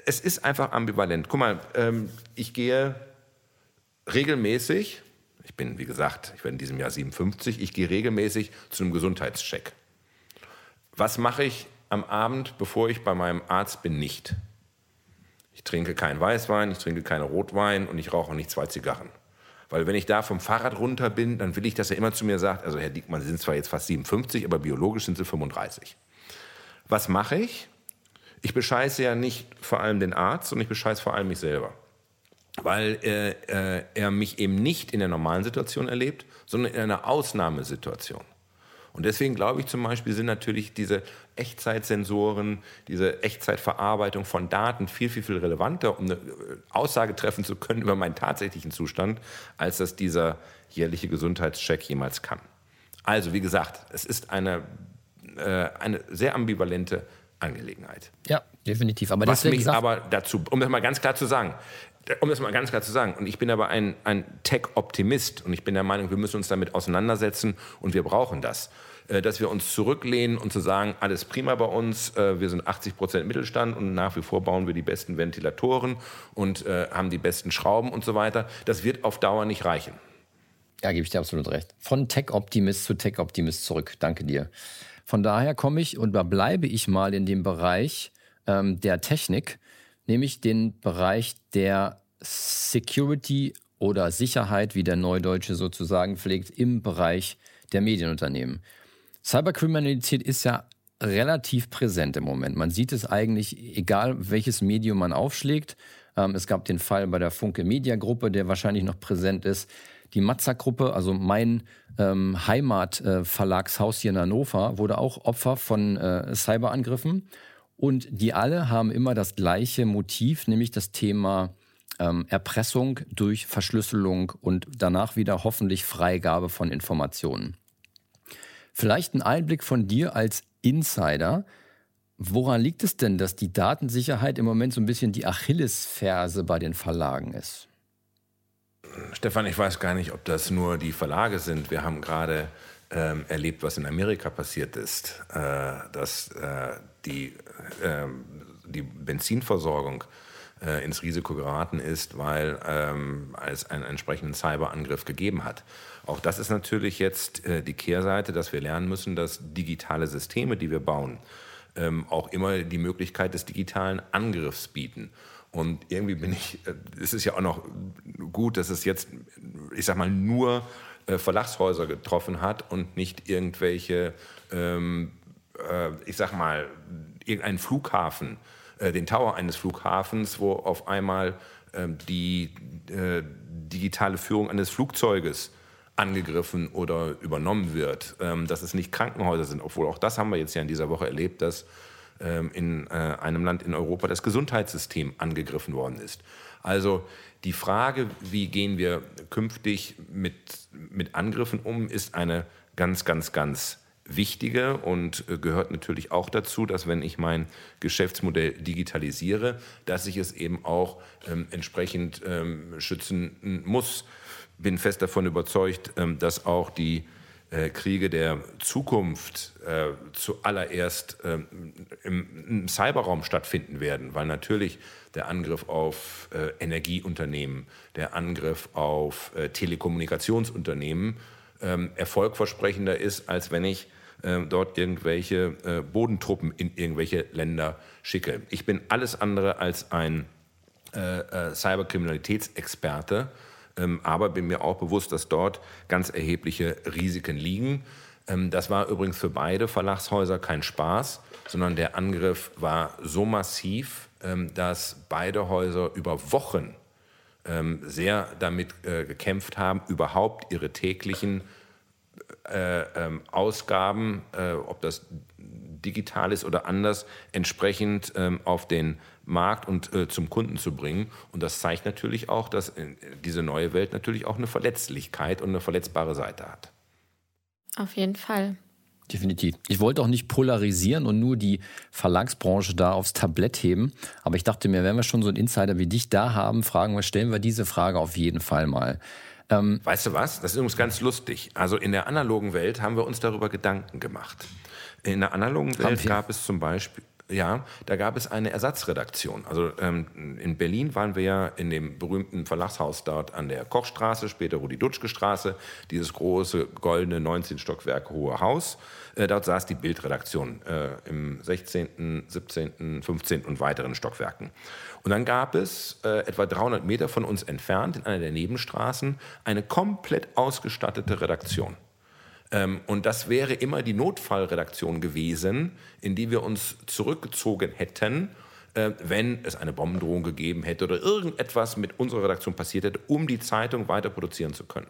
[SPEAKER 3] es ist einfach ambivalent. Guck mal, ähm, ich gehe regelmäßig, ich bin, wie gesagt, ich werde in diesem Jahr 57, ich gehe regelmäßig zu einem Gesundheitscheck. Was mache ich am Abend, bevor ich bei meinem Arzt bin, nicht? Ich trinke keinen Weißwein, ich trinke keinen Rotwein und ich rauche auch nicht zwei Zigarren. Weil wenn ich da vom Fahrrad runter bin, dann will ich, dass er immer zu mir sagt, also Herr Diekmann, Sie sind zwar jetzt fast 57, aber biologisch sind Sie 35. Was mache ich? Ich bescheiße ja nicht vor allem den Arzt, sondern ich bescheiße vor allem mich selber. Weil äh, äh, er mich eben nicht in der normalen Situation erlebt, sondern in einer Ausnahmesituation. Und deswegen glaube ich zum Beispiel sind natürlich diese Echtzeitsensoren, diese Echtzeitverarbeitung von Daten viel, viel, viel relevanter, um eine äh, Aussage treffen zu können über meinen tatsächlichen Zustand, als das dieser jährliche Gesundheitscheck jemals kann. Also, wie gesagt, es ist eine, äh, eine sehr ambivalente Angelegenheit.
[SPEAKER 4] Ja, definitiv. Aber
[SPEAKER 3] Was mich aber dazu, um das mal ganz klar zu sagen, um das mal ganz klar zu sagen, und ich bin aber ein, ein Tech-Optimist und ich bin der Meinung, wir müssen uns damit auseinandersetzen und wir brauchen das. Äh, dass wir uns zurücklehnen und zu sagen, alles prima bei uns, äh, wir sind 80 Prozent Mittelstand und nach wie vor bauen wir die besten Ventilatoren und äh, haben die besten Schrauben und so weiter. Das wird auf Dauer nicht reichen.
[SPEAKER 4] Ja, gebe ich dir absolut recht. Von Tech-Optimist zu Tech-Optimist zurück. Danke dir. Von daher komme ich und bleibe ich mal in dem Bereich ähm, der Technik, nämlich den Bereich der Security oder Sicherheit, wie der Neudeutsche sozusagen pflegt, im Bereich der Medienunternehmen. Cyberkriminalität ist ja relativ präsent im Moment. Man sieht es eigentlich, egal welches Medium man aufschlägt. Ähm, es gab den Fall bei der Funke Media Gruppe, der wahrscheinlich noch präsent ist. Die Matzak-Gruppe, also mein ähm, Heimatverlagshaus hier in Hannover, wurde auch Opfer von äh, Cyberangriffen. Und die alle haben immer das gleiche Motiv, nämlich das Thema ähm, Erpressung durch Verschlüsselung und danach wieder hoffentlich Freigabe von Informationen. Vielleicht ein Einblick von dir als Insider. Woran liegt es denn, dass die Datensicherheit im Moment so ein bisschen die Achillesferse bei den Verlagen ist?
[SPEAKER 3] Stefan, ich weiß gar nicht, ob das nur die Verlage sind. Wir haben gerade ähm, erlebt, was in Amerika passiert ist, äh, dass äh, die, äh, die Benzinversorgung äh, ins Risiko geraten ist, weil ähm, es einen entsprechenden Cyberangriff gegeben hat. Auch das ist natürlich jetzt äh, die Kehrseite, dass wir lernen müssen, dass digitale Systeme, die wir bauen, ähm, auch immer die Möglichkeit des digitalen Angriffs bieten. Und irgendwie bin ich, äh, es ist ja auch noch gut, dass es jetzt, ich sag mal, nur äh, Verlagshäuser getroffen hat und nicht irgendwelche, ähm, äh, ich sag mal, irgendeinen Flughafen äh, den Tower eines Flughafens, wo auf einmal ähm, die äh, digitale Führung eines Flugzeuges angegriffen oder übernommen wird, ähm, dass es nicht Krankenhäuser sind, obwohl auch das haben wir jetzt ja in dieser Woche erlebt, dass ähm, in äh, einem Land in Europa das Gesundheitssystem angegriffen worden ist. Also die Frage, wie gehen wir künftig mit, mit Angriffen um, ist eine ganz, ganz, ganz wichtige und äh, gehört natürlich auch dazu, dass wenn ich mein Geschäftsmodell digitalisiere, dass ich es eben auch ähm, entsprechend ähm, schützen muss. Bin fest davon überzeugt, ähm, dass auch die äh, Kriege der Zukunft äh, zuallererst ähm, im, Cyberraum stattfinden werden, weil natürlich der Angriff auf äh, Energieunternehmen, der Angriff auf Telekommunikationsunternehmen ähm, erfolgversprechender ist, als wenn ich dort irgendwelche Bodentruppen in irgendwelche Länder schicke. Ich bin alles andere als ein Cyberkriminalitätsexperte, aber bin mir auch bewusst, dass dort ganz erhebliche Risiken liegen. Ähm, das war übrigens für beide Verlagshäuser kein Spaß, sondern der Angriff war so massiv, ähm, dass beide Häuser über Wochen ähm, sehr damit äh, gekämpft haben, überhaupt ihre täglichen äh, ähm, Ausgaben, äh, ob das digital ist oder anders, entsprechend ähm, auf den Markt und äh, zum Kunden zu bringen. Und das zeigt natürlich auch, dass äh, diese neue Welt natürlich auch eine Verletzlichkeit und eine verletzbare Seite hat.
[SPEAKER 2] Auf jeden Fall.
[SPEAKER 4] Definitiv. Ich wollte auch nicht polarisieren und nur die Verlagsbranche da aufs Tablett heben. Aber ich dachte mir, wenn wir schon so einen Insider wie dich da haben, fragen wir, stellen wir diese Frage auf jeden Fall mal.
[SPEAKER 3] Ähm weißt du was? Das ist übrigens ganz lustig. Also in der analogen Welt haben wir uns darüber Gedanken gemacht. In der analogen Welt gab es zum Beispiel, ja, da gab es eine Ersatzredaktion. Also ähm, in Berlin waren wir ja in dem berühmten Verlagshaus dort an der Kochstraße, später Rudi-Dutschke-Straße, dieses große, goldene, 19 Stockwerke hohe Haus. Äh, dort saß die Bildredaktion äh, im 16., 17., 15. und weiteren Stockwerken. Und dann gab es äh, etwa 300 Meter von uns entfernt, in einer der Nebenstraßen, eine komplett ausgestattete Redaktion. Ähm, und das wäre immer die Notfallredaktion gewesen, in die wir uns zurückgezogen hätten, äh, wenn es eine Bombendrohung gegeben hätte oder irgendetwas mit unserer Redaktion passiert hätte, um die Zeitung weiter produzieren zu können.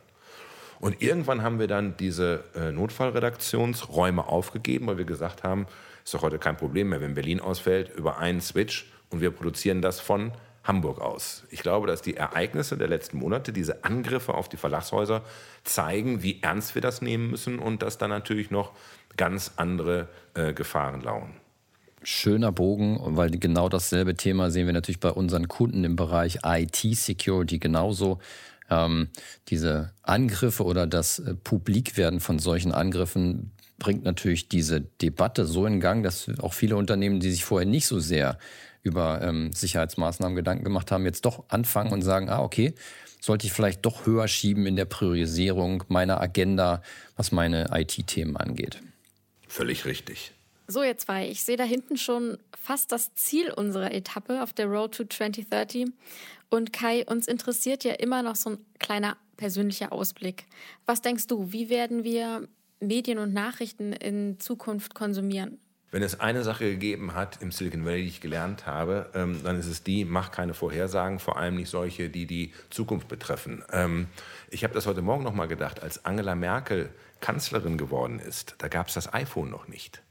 [SPEAKER 3] Und irgendwann haben wir dann diese äh, Notfallredaktionsräume aufgegeben, weil wir gesagt haben, ist doch heute kein Problem mehr, wenn Berlin ausfällt, über einen Switch und wir produzieren das von Hamburg aus. Ich glaube, dass die Ereignisse der letzten Monate, diese Angriffe auf die Verlagshäuser, zeigen, wie ernst wir das nehmen müssen und dass da natürlich noch ganz andere äh, Gefahren lauern.
[SPEAKER 4] Schöner Bogen, weil genau dasselbe Thema sehen wir natürlich bei unseren Kunden im Bereich IT-Security genauso. Ähm, diese Angriffe oder das äh, Publikwerden von solchen Angriffen bringt natürlich diese Debatte so in Gang, dass auch viele Unternehmen, die sich vorher nicht so sehr über ähm, Sicherheitsmaßnahmen Gedanken gemacht haben, jetzt doch anfangen und sagen, ah, okay, sollte ich vielleicht doch höher schieben in der Priorisierung meiner Agenda, was meine IT-Themen angeht.
[SPEAKER 3] Völlig richtig.
[SPEAKER 2] So, ihr zwei, ich sehe da hinten schon fast das Ziel unserer Etappe auf der Road to 2030. Und Kai, uns interessiert ja immer noch so ein kleiner persönlicher Ausblick. Was denkst du, wie werden wir Medien und Nachrichten in Zukunft konsumieren?
[SPEAKER 3] Wenn es eine Sache gegeben hat im Silicon Valley, die ich gelernt habe, ähm, dann ist es die, mach keine Vorhersagen, vor allem nicht solche, die die Zukunft betreffen. Ähm, ich habe das heute Morgen noch mal gedacht, als Angela Merkel Kanzlerin geworden ist, da gab es das iPhone noch nicht.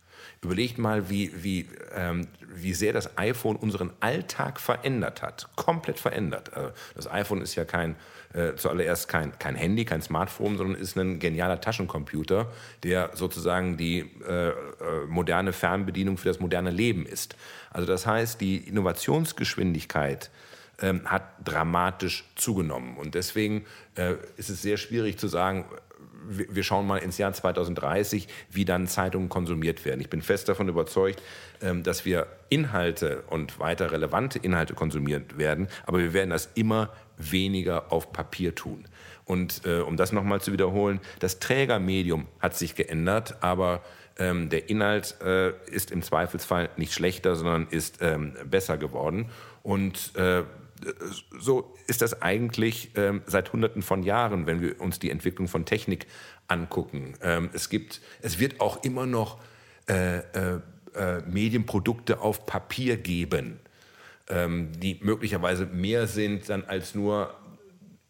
[SPEAKER 3] Überlegt mal, wie, wie, ähm, wie sehr das iPhone unseren Alltag verändert hat. Komplett verändert. Also das iPhone ist ja kein, äh, zuallererst kein, kein Handy, kein Smartphone, sondern ist ein genialer Taschencomputer, der sozusagen die äh, äh, moderne Fernbedienung für das moderne Leben ist. Also das heißt, die Innovationsgeschwindigkeit ähm, hat dramatisch zugenommen. Und deswegen äh, ist es sehr schwierig zu sagen, wir schauen mal ins Jahr 2030, wie dann Zeitungen konsumiert werden. Ich bin fest davon überzeugt, ähm, dass wir Inhalte und weiter relevante Inhalte konsumiert werden, aber wir werden das immer weniger auf Papier tun. Und äh, um das nochmal zu wiederholen, das Trägermedium hat sich geändert, aber ähm, der Inhalt äh, ist im Zweifelsfall nicht schlechter, sondern ist ähm, besser geworden. Und äh, so ist das eigentlich ähm, seit Hunderten von Jahren, wenn wir uns die Entwicklung von Technik angucken. Ähm, es gibt, es wird auch immer noch äh, äh, äh, Medienprodukte auf Papier geben, ähm, die möglicherweise mehr sind dann als nur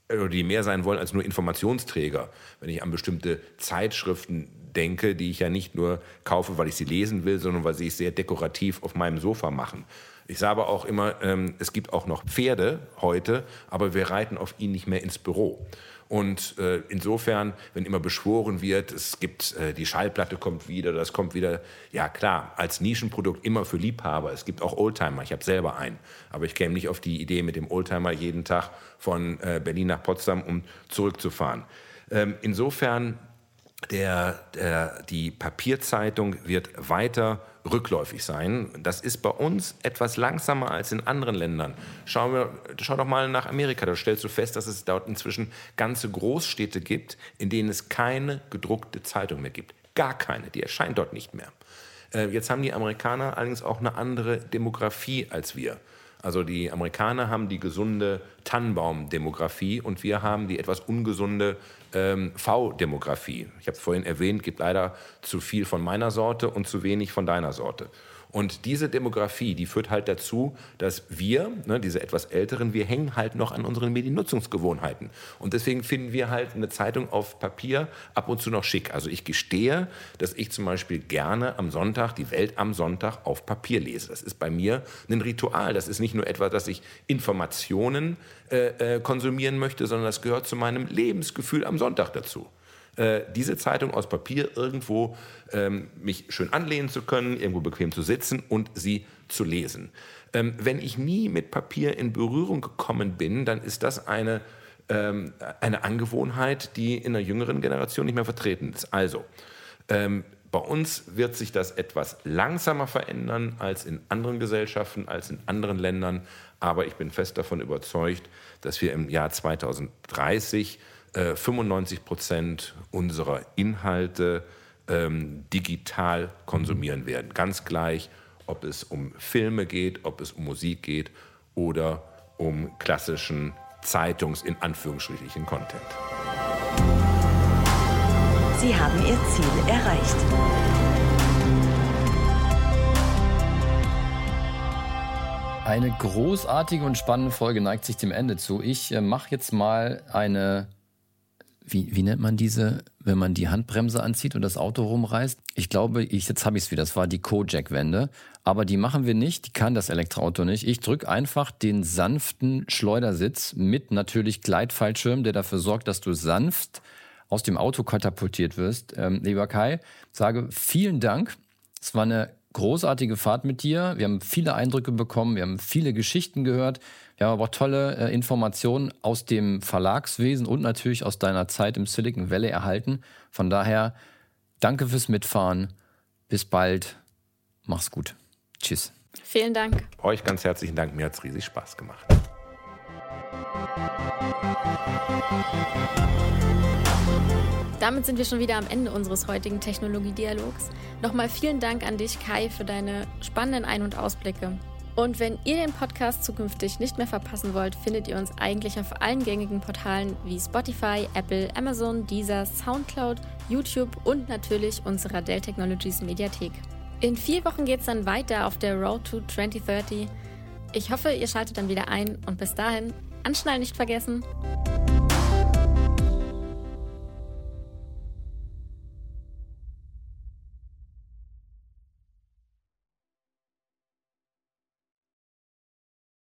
[SPEAKER 3] oder die mehr sein wollen als nur Informationsträger. Wenn ich an bestimmte Zeitschriften denke, die ich ja nicht nur kaufe, weil ich sie lesen will, sondern weil sie es sehr dekorativ auf meinem Sofa machen. Ich sage auch immer, ähm, es gibt auch noch Pferde heute, aber wir reiten auf ihnen nicht mehr ins Büro. Und äh, insofern, wenn immer beschworen wird, es gibt äh, die Schallplatte kommt wieder, das kommt wieder, ja klar, als Nischenprodukt immer für Liebhaber. Es gibt auch Oldtimer, ich habe selber einen, aber ich käme nicht auf die Idee, mit dem Oldtimer jeden Tag von äh, Berlin nach Potsdam, um zurückzufahren. Ähm, insofern der, der, die Papierzeitung wird weiter rückläufig sein. Das ist bei uns etwas langsamer als in anderen Ländern. Schau, wir, schau doch mal nach Amerika, da stellst du fest, dass es dort inzwischen ganze Großstädte gibt, in denen es keine gedruckte Zeitung mehr gibt. Gar keine, die erscheint dort nicht mehr. Äh, jetzt haben die Amerikaner allerdings auch eine andere Demografie als wir. Also die Amerikaner haben die gesunde Tannenbaum-Demografie und wir haben die etwas ungesunde ähm, V-Demografie. Ich habe es vorhin erwähnt, gibt leider zu viel von meiner Sorte und zu wenig von deiner Sorte. Und diese Demografie, die führt halt dazu, dass wir, ne, diese etwas Älteren, wir hängen halt noch an unseren Mediennutzungsgewohnheiten. Und deswegen finden wir halt eine Zeitung auf Papier ab und zu noch schick. Also ich gestehe, dass ich zum Beispiel gerne am Sonntag die Welt am Sonntag auf Papier lese. Das ist bei mir ein Ritual. Das ist nicht nur etwas, dass ich Informationen äh, äh, konsumieren möchte, sondern das gehört zu meinem Lebensgefühl am Sonntag dazu. Äh, diese Zeitung aus Papier irgendwo ähm, mich schön anlehnen zu können, irgendwo bequem zu sitzen und sie zu lesen. Ähm, wenn ich nie mit Papier in Berührung gekommen bin, dann ist das eine, ähm, eine Angewohnheit, die in der jüngeren Generation nicht mehr vertreten ist. Also, ähm, bei uns wird sich das etwas langsamer verändern als in anderen Gesellschaften, als in anderen Ländern. Aber ich bin fest davon überzeugt, dass wir im Jahr 2030 95 äh, Prozent unserer Inhalte ähm, digital konsumieren werden. Ganz gleich, ob es um Filme geht, ob es um Musik geht oder um klassischen Zeitungs- in Anführungsstrichen Content.
[SPEAKER 1] Sie haben Ihr Ziel erreicht.
[SPEAKER 4] Eine großartige und spannende Folge neigt sich dem Ende zu. Ich äh, mache jetzt mal eine wie, wie nennt man diese, wenn man die Handbremse anzieht und das Auto rumreißt? Ich glaube, ich, jetzt habe ich es wieder, das war die Kojak-Wende. Aber die machen wir nicht, die kann das Elektroauto nicht. Ich drücke einfach den sanften Schleudersitz mit natürlich Gleitfallschirm, der dafür sorgt, dass du sanft aus dem Auto katapultiert wirst. Ähm, lieber Kai, sage vielen Dank. Es war eine großartige Fahrt mit dir. Wir haben viele Eindrücke bekommen, wir haben viele Geschichten gehört. Wir haben aber auch tolle äh, Informationen aus dem Verlagswesen und natürlich aus deiner Zeit im Silicon Valley erhalten. Von daher, danke fürs Mitfahren. Bis bald. Mach's gut. Tschüss.
[SPEAKER 2] Vielen Dank.
[SPEAKER 3] Euch ganz herzlichen Dank. Mir hat's riesig Spaß gemacht.
[SPEAKER 2] Damit sind wir schon wieder am Ende unseres heutigen Technologiedialogs. Nochmal vielen Dank an dich, Kai, für deine spannenden Ein- und Ausblicke. Und wenn ihr den Podcast zukünftig nicht mehr verpassen wollt, findet ihr uns eigentlich auf allen gängigen Portalen wie Spotify, Apple, Amazon, Deezer, Soundcloud, YouTube und natürlich unserer Dell Technologies Mediathek. In vier Wochen geht es dann weiter auf der Road to 2030. Ich hoffe, ihr schaltet dann wieder ein und bis dahin, anschnallen nicht vergessen.